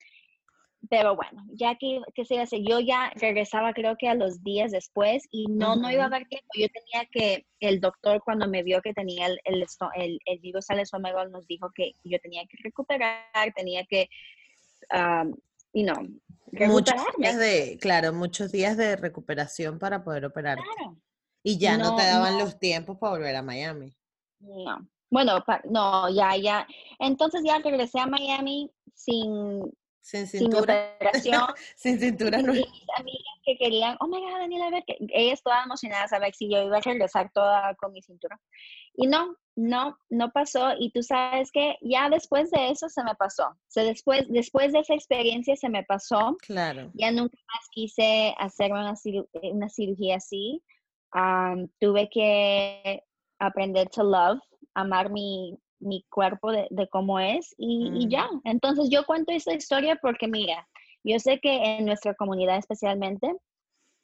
Pero bueno, ya que, que se hace, yo ya regresaba creo que a los días después y no, no iba a haber tiempo. Yo tenía que, el doctor cuando me vio que tenía el, el, el, el virus al estómago nos dijo que yo tenía que recuperar, tenía que um, y no, muchos días de, claro, muchos días de recuperación para poder operar. Y ya no, te daban los tiempos para volver a Miami. No. Bueno, no, ya, ya. Entonces ya regresé a Miami sin, sin cintura. operación. sin cintura. No. Y mis amigas que querían, oh my God, Daniela, a ver, que ellas todas emocionadas a ver si yo iba a regresar toda con mi cintura. Y no, no, no pasó. Y tú sabes que ya después de eso se me pasó. O sea, después, después de esa experiencia se me pasó. Claro. Ya nunca más quise hacer una, una cirugía así. tuve que aprender to love, amar mi, mi cuerpo de, de cómo es y, y, ya. Entonces yo cuento esta historia porque mira, yo sé que en nuestra comunidad especialmente,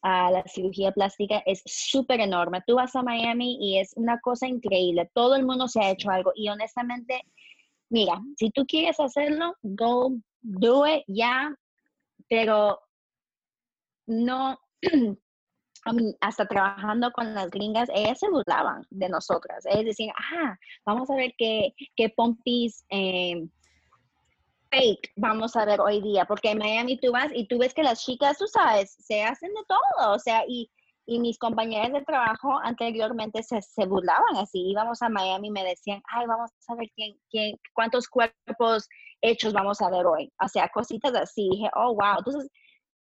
la cirugía plástica es súper enorme. Tú vas a Miami y es una cosa increíble. Todo el mundo se ha hecho algo y honestamente, mira, si tú quieres hacerlo, go, do it, ya, pero no, hasta trabajando con las gringas, ellas se burlaban de nosotras. Ellas decían, ah, vamos a ver qué, qué pompis eh, fake vamos a ver hoy día, porque en Miami tú vas y tú ves que las chicas, tú sabes, se hacen de todo, o sea, y, y mis compañeras de trabajo anteriormente se, se, burlaban así, íbamos a Miami y me decían, ay, vamos a ver quién, quién, cuántos cuerpos hechos vamos a ver hoy, o sea, cositas así, dije, oh, wow, entonces,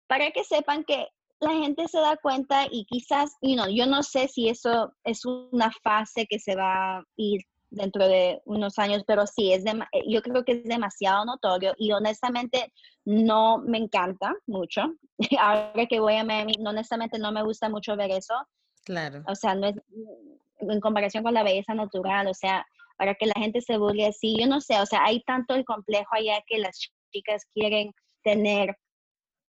para que sepan que la gente se da cuenta y quizás, you know, yo no sé si eso es una fase que se va a ir dentro de unos años, pero sí, es eh, yo creo que es demasiado notorio y honestamente no me encanta mucho. Ahora que voy a Miami, honestamente no me gusta mucho ver eso. Claro. O sea, no es en comparación con la belleza natural, o sea, para que la gente se burle así, yo no sé, o sea, hay tanto el complejo allá que las chicas quieren tener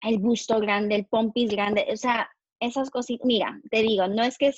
el busto grande, el pompis grande, o sea, esas cositas, mira, te digo, no es que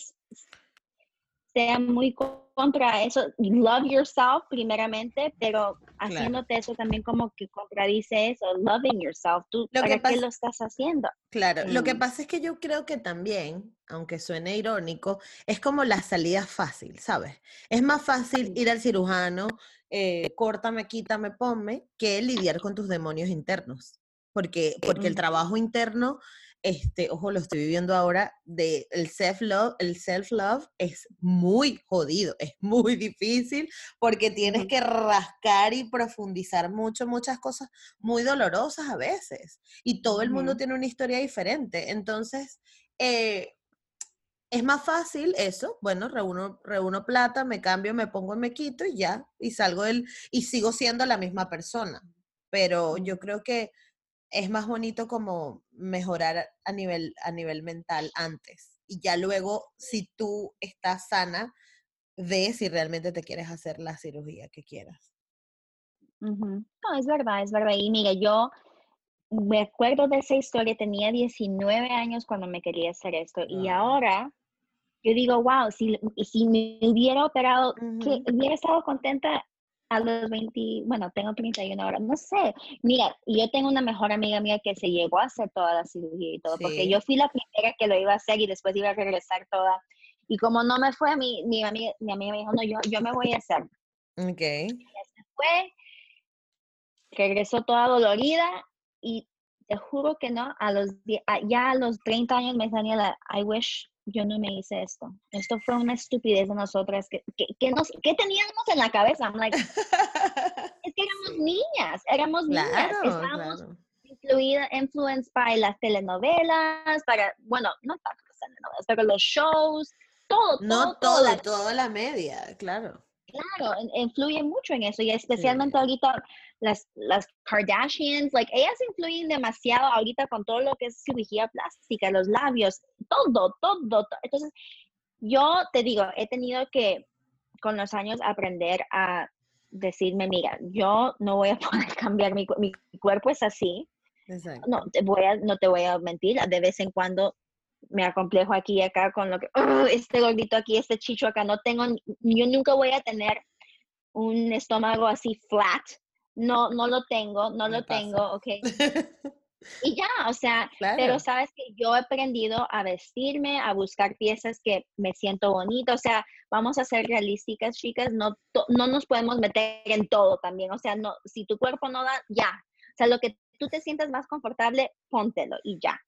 sea muy contra eso. Love yourself primeramente, pero haciéndote eso también como que contradice eso, loving yourself. ¿Tú lo para qué lo estás haciendo? Claro, lo que mm. pasa es que yo creo que también, aunque suene irónico, es como la salida fácil, ¿sabes? Es más fácil ir al cirujano, eh, córtame, quítame, ponme, que lidiar con tus demonios internos. Porque, porque el trabajo interno este, ojo, lo estoy viviendo ahora, de el self-love, el self-love es muy jodido, es muy difícil porque tienes que rascar y profundizar mucho, muchas cosas muy dolorosas a veces. Y todo el mundo tiene una historia diferente. Entonces, eh, es más fácil eso, bueno, reúno, reúno plata, me cambio, me pongo, me quito y ya, y salgo del, y sigo siendo la misma persona. Pero yo creo que es más bonito como mejorar a nivel, a nivel mental antes. Y ya luego, si tú estás sana, ve si realmente te quieres hacer la cirugía que quieras. No, es verdad, es verdad. Y mira, yo me acuerdo de esa historia, tenía 19 años cuando me quería hacer esto. Y ahora yo digo, wow, si, si me hubiera operado, que hubiera estado contenta a los 20, bueno, tengo 31 ahora, no sé. Mira, yo tengo una mejor amiga mía que se llegó a hacer toda la cirugía y todo, porque yo fui la primera que lo iba a hacer y después iba a regresar toda. Y como no me fue a mí, mi amiga, mi amiga me dijo, no, yo, yo me voy a hacer. Ok. se fue, regresó toda dolorida y te juro que no, a los, ya a los 30 años me salía la, I wish yo no me hice esto. Esto fue una estupidez de nosotras. ¿Qué, que, nos, ¿qué teníamos en la cabeza? I'm like, es que éramos niñas, éramos niñas. Estábamos influida, influenced by las telenovelas, para, bueno, no tanto las telenovelas, pero los shows, todo, todo. No todo, toda la media, claro. Claro, influye mucho en eso y especialmente ahorita las, las Kardashians, like, ellas influyen demasiado ahorita con todo lo que es cirugía plástica, los labios, todo, todo, todo. Entonces, yo te digo, he tenido que con los años aprender a decirme, mira, yo no voy a poder cambiar mi, mi cuerpo es así. No te voy a, no te voy a mentir, de vez en cuando me acomplejo aquí y acá con lo que, este gordito aquí, este chicho acá, no tengo, yo nunca voy a tener un estómago así flat, no, no lo tengo, no lo tengo, ok. y ya, o sea, pero sabes que yo he aprendido a vestirme, a buscar piezas que me siento bonita, o sea, vamos a ser realísticas, chicas, no, no nos podemos meter en todo también, o sea, no, si tu cuerpo no da, ya, o sea, lo que tú te sientas más confortable, póntelo y ya.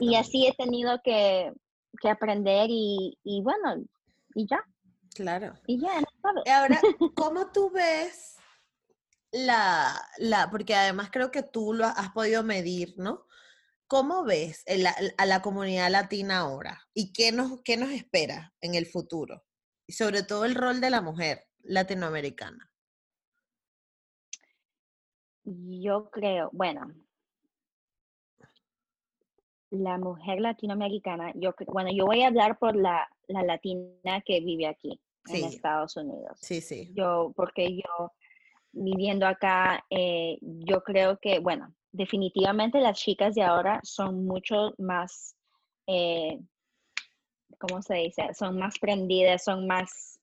Y así he tenido que, que aprender y, y, bueno, y ya. Claro. Y ya, Y ahora, ¿cómo tú ves la, la, porque además creo que tú lo has podido medir, ¿no? ¿Cómo ves a la comunidad latina ahora? ¿Y qué nos, qué nos espera en el futuro? Y sobre todo el rol de la mujer latinoamericana. Yo creo, bueno, la mujer latinoamericana, yo, bueno, yo voy a hablar por la, la latina que vive aquí en Estados Unidos. Sí, sí. Yo, porque yo viviendo acá, eh, yo creo que, bueno, definitivamente las chicas de ahora son mucho más, eh, ¿cómo se dice? Son más prendidas, son más,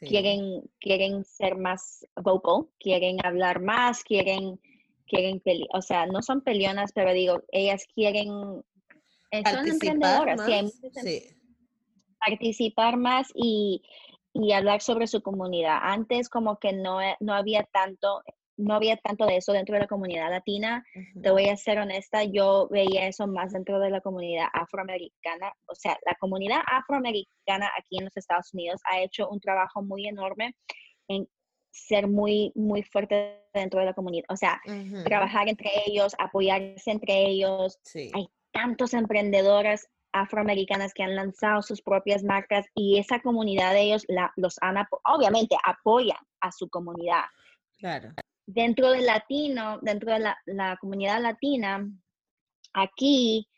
quieren, quieren ser más vocal, quieren hablar más, quieren, quieren, o sea, no son peleonas, pero digo, ellas quieren son emprendedoras, sí, participar más y, y, hablar sobre su comunidad. Antes como que no, eh, no había tanto no había tanto de eso dentro de la comunidad latina. Te voy a ser honesta, yo veía eso más dentro de la comunidad afroamericana. O sea, la comunidad afroamericana aquí en los Estados Unidos ha hecho un trabajo muy enorme en ser muy, muy fuerte dentro de la comunidad. O sea, trabajar entre ellos, apoyarse entre ellos. Sí tantos emprendedoras afroamericanas que han lanzado sus propias marcas y esa comunidad de ellos la, los han, obviamente apoyan a su comunidad. Claro. Dentro del latino, dentro de la, la comunidad latina, aquí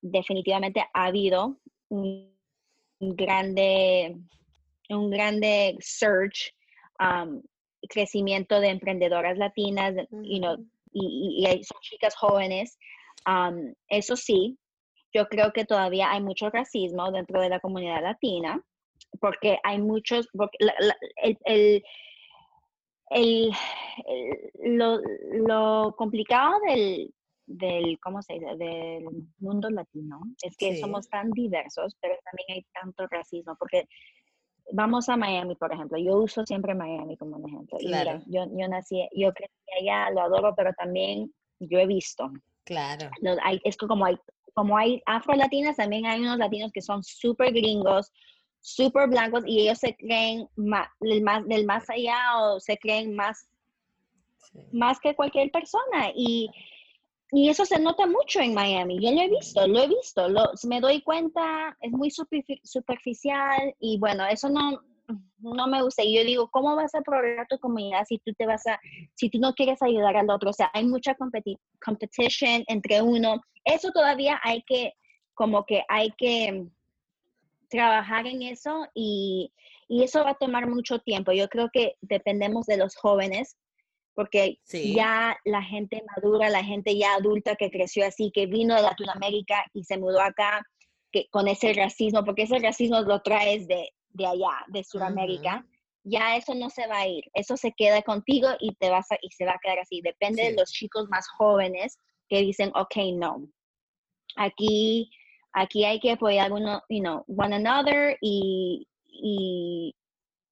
definitivamente ha habido un, grande, un grande surge, um, crecimiento de emprendedoras latinas, you know, y, y, son chicas jóvenes eso sí, yo creo que todavía hay mucho racismo dentro de la comunidad latina. porque hay muchos, porque el, el, lo, lo, complicado del, del, ¿cómo se dice? Del mundo latino es que somos tan diversos, pero también hay tanto racismo, porque vamos a Miami, por ejemplo, yo uso siempre Miami como un ejemplo. Claro. yo, yo nací, yo crecí allá, lo adoro, pero también yo he visto. Claro. hay, es como hay, como hay afro-latinas, también hay unos latinos que son súper gringos, súper blancos y ellos se creen más, del, más, del más allá o se creen más, más que cualquier persona. Y, y eso se nota mucho en Miami. Yo lo he visto, lo he visto, lo, me doy cuenta, es muy superficial y bueno, eso no, no me gusta. Y yo digo, ¿cómo vas a probar tu comunidad si tú te vas a, si tú no quieres ayudar al otro? O sea, hay mucha competición entre uno. Eso todavía hay que, como que hay que trabajar en eso y, eso va a tomar mucho tiempo. Yo creo que dependemos de los jóvenes porque ya la gente madura, la gente ya adulta que creció así, que vino de Latinoamérica y se mudó acá que, con ese racismo, porque ese racismo lo traes de, de allá, de Sudamérica, ya eso no se va a ir, eso se queda contigo y, te vas y se va a quedar así. Depende de los chicos más jóvenes que dicen, ok, no, aquí aquí hay que apoyar uno, you know, one another y, y,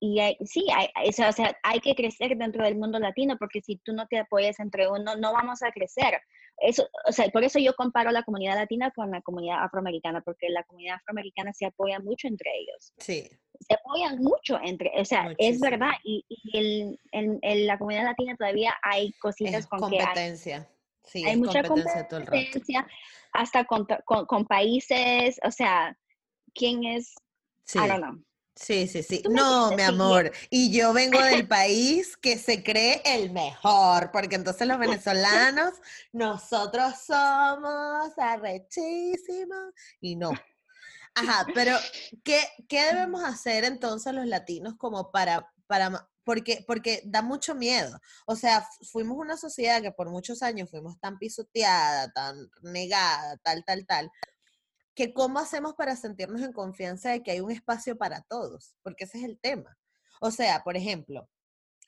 y hay, sí, hay, o sea, hay que crecer dentro del mundo latino porque si tú no te apoyas entre uno, no vamos a crecer. Eso, o sea, por eso yo comparo la comunidad latina con la comunidad afroamericana, porque la comunidad afroamericana se apoya mucho entre ellos. Sí. Se apoyan mucho entre, o sea, es verdad, y, y en, la comunidad latina todavía hay cositas con competencia. sí, hay mucha competencia, el rato hasta con, con, países, o sea, ¿quién es? Sí. I don't know. Sí, sí, sí. No, mi amor. Y yo vengo del país que se cree el mejor, porque entonces los venezolanos, nosotros somos arrechísimos y no. Ajá, pero ¿qué, ¿qué debemos hacer entonces los latinos como para, para porque, porque da mucho miedo. O sea, fuimos una sociedad que por muchos años fuimos tan pisoteada, tan negada, tal, tal, tal, que cómo hacemos para sentirnos en confianza de que hay un espacio para todos, porque ese es el tema. O sea, por ejemplo,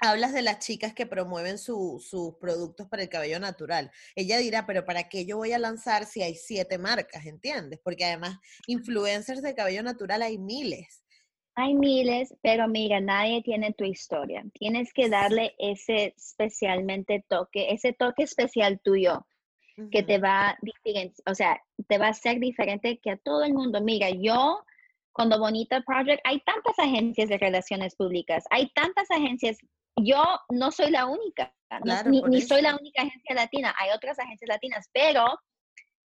hablas de las chicas que promueven sus productos para el cabello natural. Ella dirá, pero ¿para qué yo voy a lanzar si hay siete marcas? ¿Entiendes? Porque además, influencers de cabello natural hay miles. Hay miles, pero mira, nadie tiene tu historia. Tienes que darle ese especialmente toque, ese toque especial tuyo, que te va, o sea, te va a ser diferente que a todo el mundo. Mira, yo, cuando Bonita Project, hay tantas agencias de relaciones públicas, hay tantas agencias. Yo no soy la única, ni, ni soy la única agencia latina, hay otras agencias latinas, pero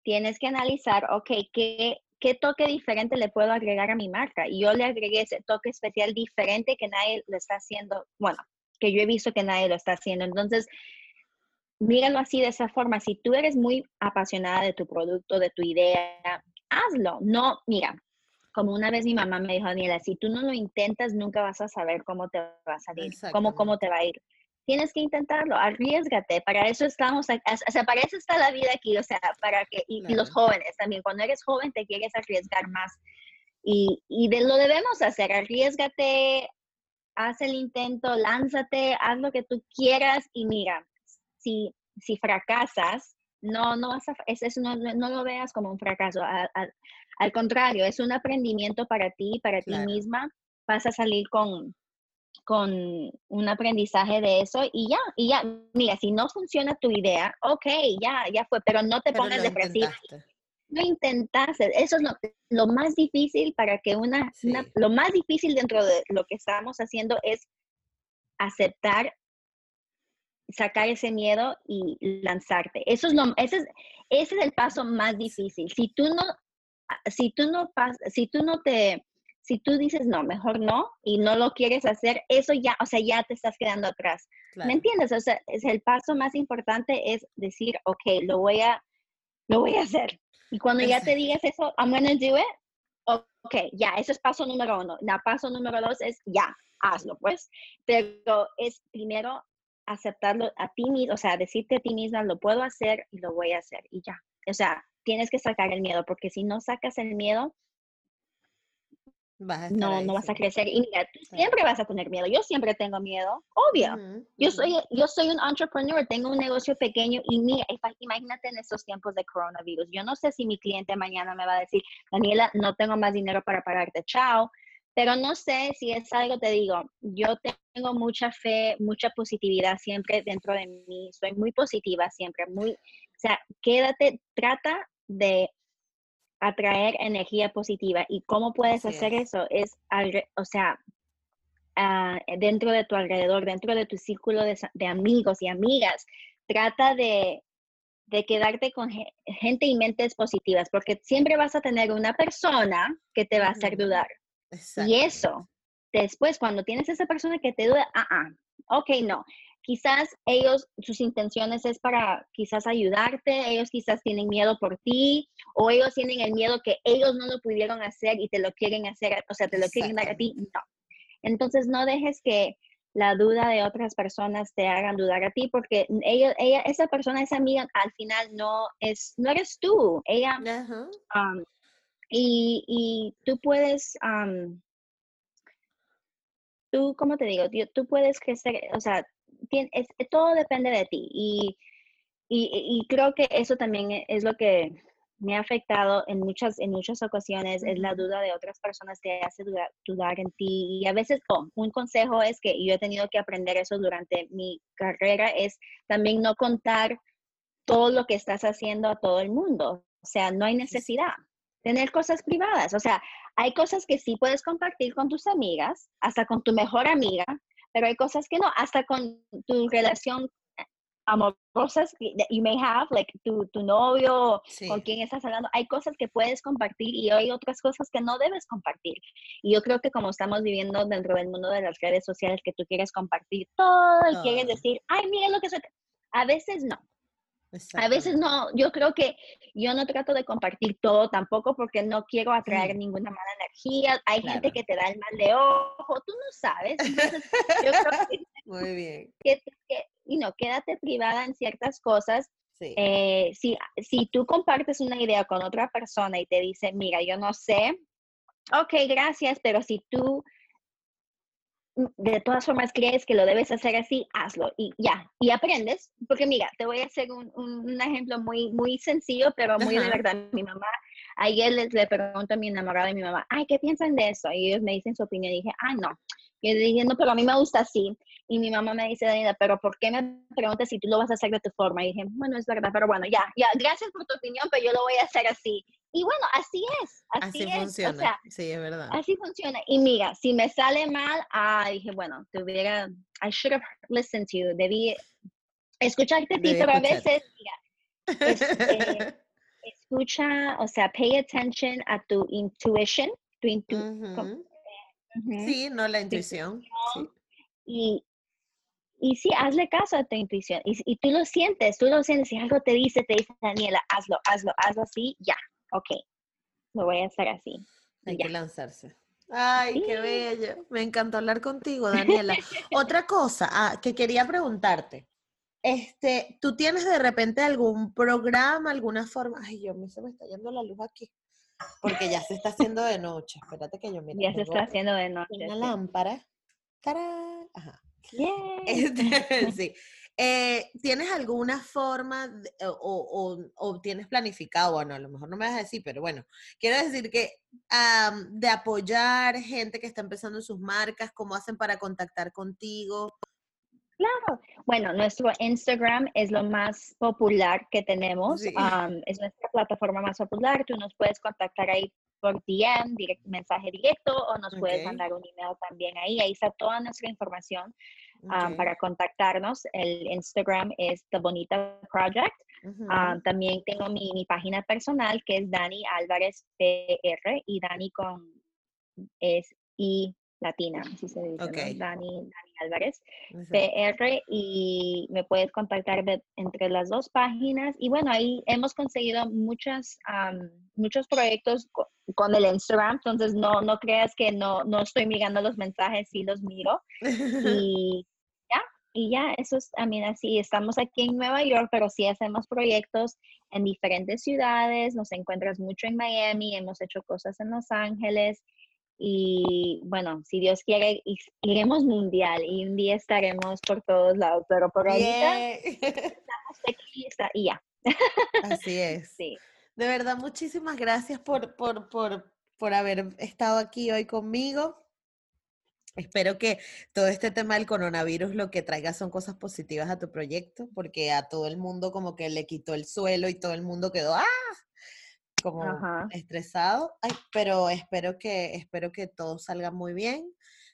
tienes que analizar, ok, ¿qué, ¿qué toque diferente le puedo agregar a mi marca? Y yo le agregué ese toque especial diferente que nadie lo está haciendo, bueno, que yo he visto que nadie lo está haciendo. Entonces, míralo así de esa forma. Si tú eres muy apasionada de tu producto, de tu idea, hazlo. No, mira, como una vez mi mamá me dijo, Daniela, si tú no lo intentas, nunca vas a saber cómo te va a salir, cómo, cómo te va a ir. Tienes que intentarlo, arriesgate, para eso estamos, o sea, para eso está la vida aquí, o sea, para que, y, los jóvenes también, cuando eres joven te quieres arriesgar más. Y, y de, lo debemos hacer, arriesgate, haz el intento, lánzate, haz lo que tú quieras y mira, si, si fracasas, no, no vas a, es, no, no, lo veas como un fracaso, al contrario, es un aprendimiento para ti, para ti misma, vas a salir con, con un aprendizaje de eso y ya, y ya, mira, si no funciona tu idea, ok, ya, ya fue, pero no te pongas depresivo. No intentaste, eso es lo, más difícil para que una, lo más difícil dentro de lo que estamos haciendo es aceptar, sacar ese miedo y lanzarte. Eso es lo, ese es, ese es el paso más difícil. Si tú no, si tú no, si tú no te, si tú dices no, mejor no, y no lo quieres hacer, eso ya, o sea, ya te estás quedando atrás. ¿Me entiendes? O sea, es el paso más importante es decir, ok, lo voy a, lo voy a hacer. Y cuando ya te digas eso, I'm gonna do it, ok, ya, eso es paso número uno. La paso número dos es ya, hazlo, pues. Pero es primero aceptarlo a ti mismo, o sea, decirte a ti misma, lo puedo hacer y lo voy a hacer, y ya. O sea, tienes que sacar el miedo, porque si no sacas el miedo, no, no vas a crecer. Y mira, tú siempre vas a tener miedo. Yo siempre tengo miedo, obvio. yo, soy, yo soy un entrepreneur, tengo un negocio pequeño y mira, imagínate en estos tiempos de coronavirus. Yo no sé si mi cliente mañana me va a decir, Daniela, no tengo más dinero para pagarte, chao. Pero no sé si es algo, te digo, yo tengo mucha fe, mucha positividad siempre dentro de mí, soy muy positiva siempre, muy, o sea, quédate, trata de atraer energía positiva. ¿Y cómo puedes hacer eso? Es, o sea, ah, dentro de tu alrededor, dentro de tu círculo de, amigos y amigas, trata de, de quedarte con gente y mentes positivas, porque siempre vas a tener una persona que te va a hacer dudar. Y eso, después, cuando tienes esa persona que te duda, ah, ah, ok, no quizás ellos, sus intenciones es para quizás ayudarte, ellos quizás tienen miedo por ti o ellos tienen el miedo que ellos no lo pudieron hacer y te lo quieren hacer, o sea, te lo quieren dar a ti. No. Entonces no dejes que la duda de otras personas te hagan dudar a ti porque ella, ella esa persona, esa amiga, al final no es, no eres tú. Ella, um, y, y, tú puedes, um, tú, ¿cómo te digo? Tú puedes crecer, o sea, es, todo depende de ti. Y, y, creo que eso también e, es lo que me ha afectado en muchas, en muchas ocasiones, es la duda de otras personas que hace dudar, en ti. Y a veces, oh, un consejo es que yo he tenido que aprender eso durante mi carrera, es también no contar todo lo que estás haciendo a todo el mundo. O sea, no hay necesidad. Tener cosas privadas. O sea, hay cosas que sí puedes compartir con tus amigas, hasta con tu mejor amiga, pero hay cosas que no, hasta con tu relación amorosas que you may have, like tu, tu novio, con quien estás hablando, hay cosas que puedes compartir y hay otras cosas que no debes compartir. Y yo creo que como estamos viviendo dentro del mundo de las redes sociales, que tú quieres compartir todo y quieres decir, ay, mira lo que soy. A veces no. A veces no, yo creo que yo no trato de compartir todo tampoco porque no quiero atraer ninguna mala energía. Hay gente que te da el mal de ojo, tú no sabes. yo creo que, Muy bien. Que, no, quédate privada en ciertas cosas. Eh, si, si tú compartes una idea con otra persona y te dice, mira, yo no sé, ok, gracias, pero si tú de todas formas crees que lo debes hacer así, hazlo y ya, y aprendes, porque mira, te voy a hacer un, un, ejemplo muy, muy sencillo, pero muy de verdad. Mi mamá, ayer les, le pregunto a mi enamorada y mi mamá, ay, ¿qué piensan de eso? Y ellos me dicen su opinión y dije, ah, no. Y no, pero a mí me gusta así. Y mi mamá me dice, Daniela, pero ¿por qué me preguntas si tú lo vas a hacer de tu forma? Y dije, bueno, es verdad, pero bueno, ya, ya, gracias por tu opinión, pero yo lo voy a hacer así. Y bueno, así es, así, es. funciona, sí, es verdad. Así funciona. Y mira, si me sale mal, ah, dije, bueno, tuviera, I should have listened to you, debí escucharte a ti, pero a veces, mira, este, escucha, o sea, pay attention a tu intuition, tu Sí, no la intuición. Sí. Y, y sí, hazle caso a tu intuición. Y, y, tú lo sientes, tú lo sientes. Si algo te dice, te dice, Daniela, hazlo, hazlo, hazlo así, ya, ok, lo voy a hacer así. Hay que lanzarse. Ay, qué bello. Me encantó hablar contigo, Daniela. Otra cosa ah, que quería preguntarte. Este, ¿tú tienes de repente algún programa, alguna forma? Ay, yo me se me está yendo la luz aquí. Porque ya se está haciendo de noche. Espérate que yo me Ya se está haciendo de noche. Una lámpara. Ajá. Este, sí. Eh, ¿Tienes alguna forma o, tienes planificado, bueno, a lo mejor no me vas a decir, pero bueno, quiero decir que de apoyar gente que está empezando sus marcas, cómo hacen para contactar contigo? Claro, bueno, nuestro Instagram es lo más popular que tenemos, es nuestra plataforma más popular, tú nos puedes contactar ahí por DM, mensaje directo, o nos puedes mandar un email también ahí, ahí está toda nuestra información para contactarnos. El Instagram es The Bonita Project. también tengo mi, mi, página personal que es Dani Álvarez PR y Dani con es I latina, así se dice, Dani, Dani, Álvarez PR y me puedes contactar entre las dos páginas. Y bueno, ahí hemos conseguido muchas, muchos proyectos con, el Instagram, entonces no, no creas que no, no estoy mirando los mensajes, sí los miro. Y y ya, eso es, a mí así, estamos aquí en Nueva York, pero sí hacemos proyectos en diferentes ciudades, nos encuentras mucho en Miami, hemos hecho cosas en Los Ángeles y bueno, si Dios quiere, iremos mundial y un día estaremos por todos lados, pero por ahorita estamos aquí y ya. Así es. Sí. De verdad, muchísimas gracias por, por, por, por haber estado aquí hoy conmigo. Espero que todo este tema del coronavirus lo que traiga son cosas positivas a tu proyecto, porque a todo el mundo como que le quitó el suelo y todo el mundo quedó ¡ah! Como estresado. pero espero que espero que todo salga muy bien.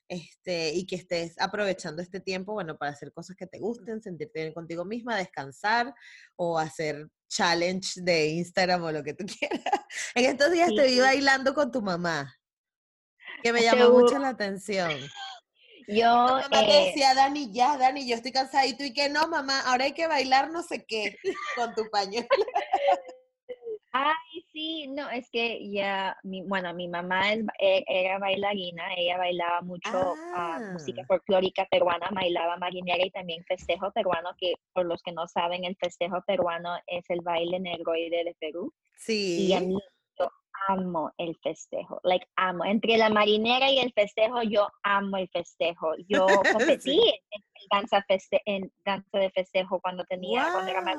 Este, y que estés aprovechando este tiempo, bueno, para hacer cosas que te gusten, sentirte bien contigo misma, descansar o hacer challenge de Instagram o lo que tú quieras. En estos días te vi bailando con tu mamá que me llamó mucho la atención. Yo mamá eh, decía, Dani, ya, Dani, yo estoy cansadito y que no, mamá, ahora hay que bailar no sé qué con tu pañuelo. Ay, sí, no, es que ya, mi, bueno, mi mamá es, e, era bailarina, ella bailaba mucho ah, música ah. folclórica peruana, bailaba marinera y también festejo peruano, que por los que no saben, el festejo peruano es el baile negroide de Perú. Sí. Y a mí amo el festejo, like amo. Entre la marinera y el festejo, yo amo el festejo. Yo competí en, danza feste en danza de festejo cuando tenía, cuando era más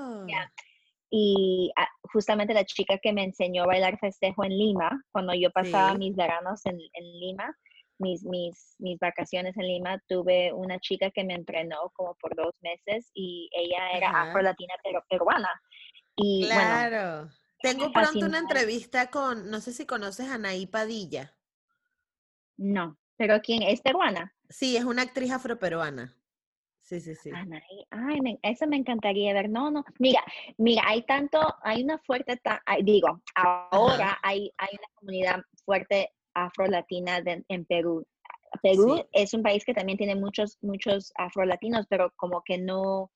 Y ah, justamente la chica que me enseñó a bailar festejo en Lima, cuando yo pasaba mis veranos en, en Lima, mis, mis, mis, vacaciones en Lima, tuve una chica que me entrenó como por dos meses y ella era afro-latina pero peruana. Y claro. Tengo pronto una entrevista con, no sé si conoces a Anaí Padilla. No, pero ¿quién? ¿Es peruana? Sí, es una actriz afroperuana. Sí, sí, sí. Anaí, ay, eso me encantaría ver. No, no, mira, mira, hay tanto, hay una fuerte, digo, ahora hay, hay una comunidad fuerte afro-latina en Perú. Perú es un país que también tiene muchos, muchos afro-latinos, pero como que no,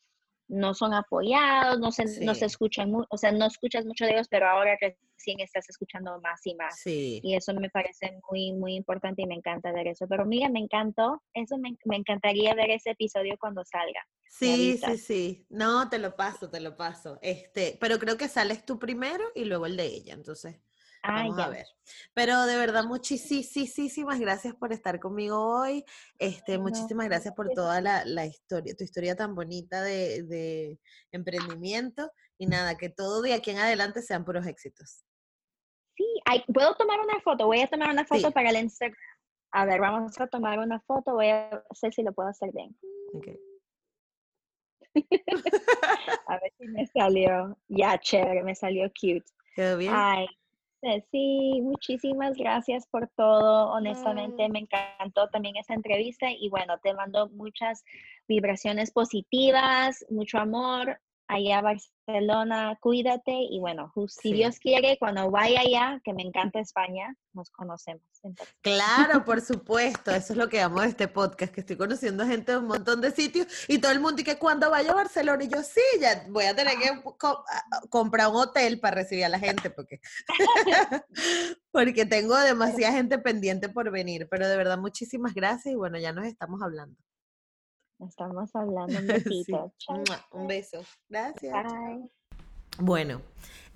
no son apoyados, no se, no se escuchan, o sea, no escuchas mucho de ellos, pero ahora recién estás escuchando más y más. Y eso me parece muy, muy importante y me encanta ver eso. Pero mira, me encantó, eso me, me encantaría ver ese episodio cuando salga. Sí, sí, sí. No, te lo paso, te lo paso. Este, pero creo que sales tú primero y luego el de ella, entonces. Vamos a ver. Pero de verdad, muchísimas gracias por estar conmigo hoy. Este, muchísimas gracias por toda la, historia, tu historia tan bonita de, emprendimiento. Y nada, que todo de aquí en adelante sean puros éxitos. Sí, puedo tomar una foto. Voy a tomar una foto para el Instagram. A ver, vamos a tomar una foto. Voy a ver si lo puedo hacer bien. Okay. a ver si me salió. Ya, chévere, me salió cute. ¿Quedó bien? Ay, Sí, muchísimas gracias por todo. Honestamente, me encantó también esta entrevista y bueno, te mando muchas vibraciones positivas, mucho amor allá a Barcelona, cuídate y bueno, si Dios quiere, cuando vaya allá, que me encanta España, nos conocemos. Claro, por supuesto, eso es lo que amo de este podcast, que estoy conociendo gente de un montón de sitios y todo el mundo y que cuando vaya a Barcelona y yo sí, ya voy a tener que ah, comprar un hotel para recibir a la gente porque, porque tengo demasiada gente pendiente por venir, pero de verdad muchísimas gracias y bueno, ya nos estamos hablando. Estamos hablando un besito. Un beso. Gracias. Bueno,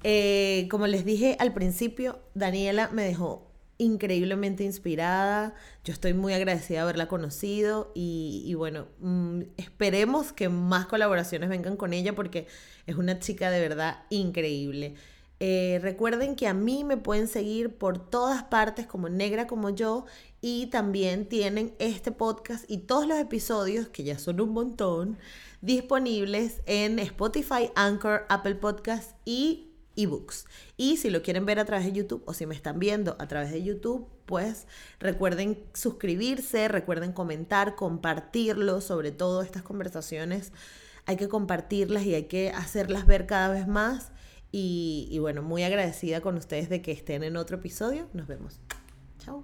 eh, como les dije al principio, Daniela me dejó increíblemente inspirada. Yo estoy muy agradecida de haberla conocido y, bueno, mm, esperemos que más colaboraciones vengan con ella porque es una chica de verdad increíble. Eh, recuerden que a mí me pueden seguir por todas partes como negra como yo y también tienen este podcast y todos los episodios, que ya son un montón, disponibles en Spotify, Anchor, Apple Podcast y ebooks. Y si lo quieren ver a través de YouTube o si me están viendo a través de YouTube, pues recuerden suscribirse, recuerden comentar, compartirlo, sobre todo estas conversaciones hay que compartirlas y hay que hacerlas ver cada vez más y, bueno, muy agradecida con ustedes de que estén en otro episodio. Nos vemos. Chao.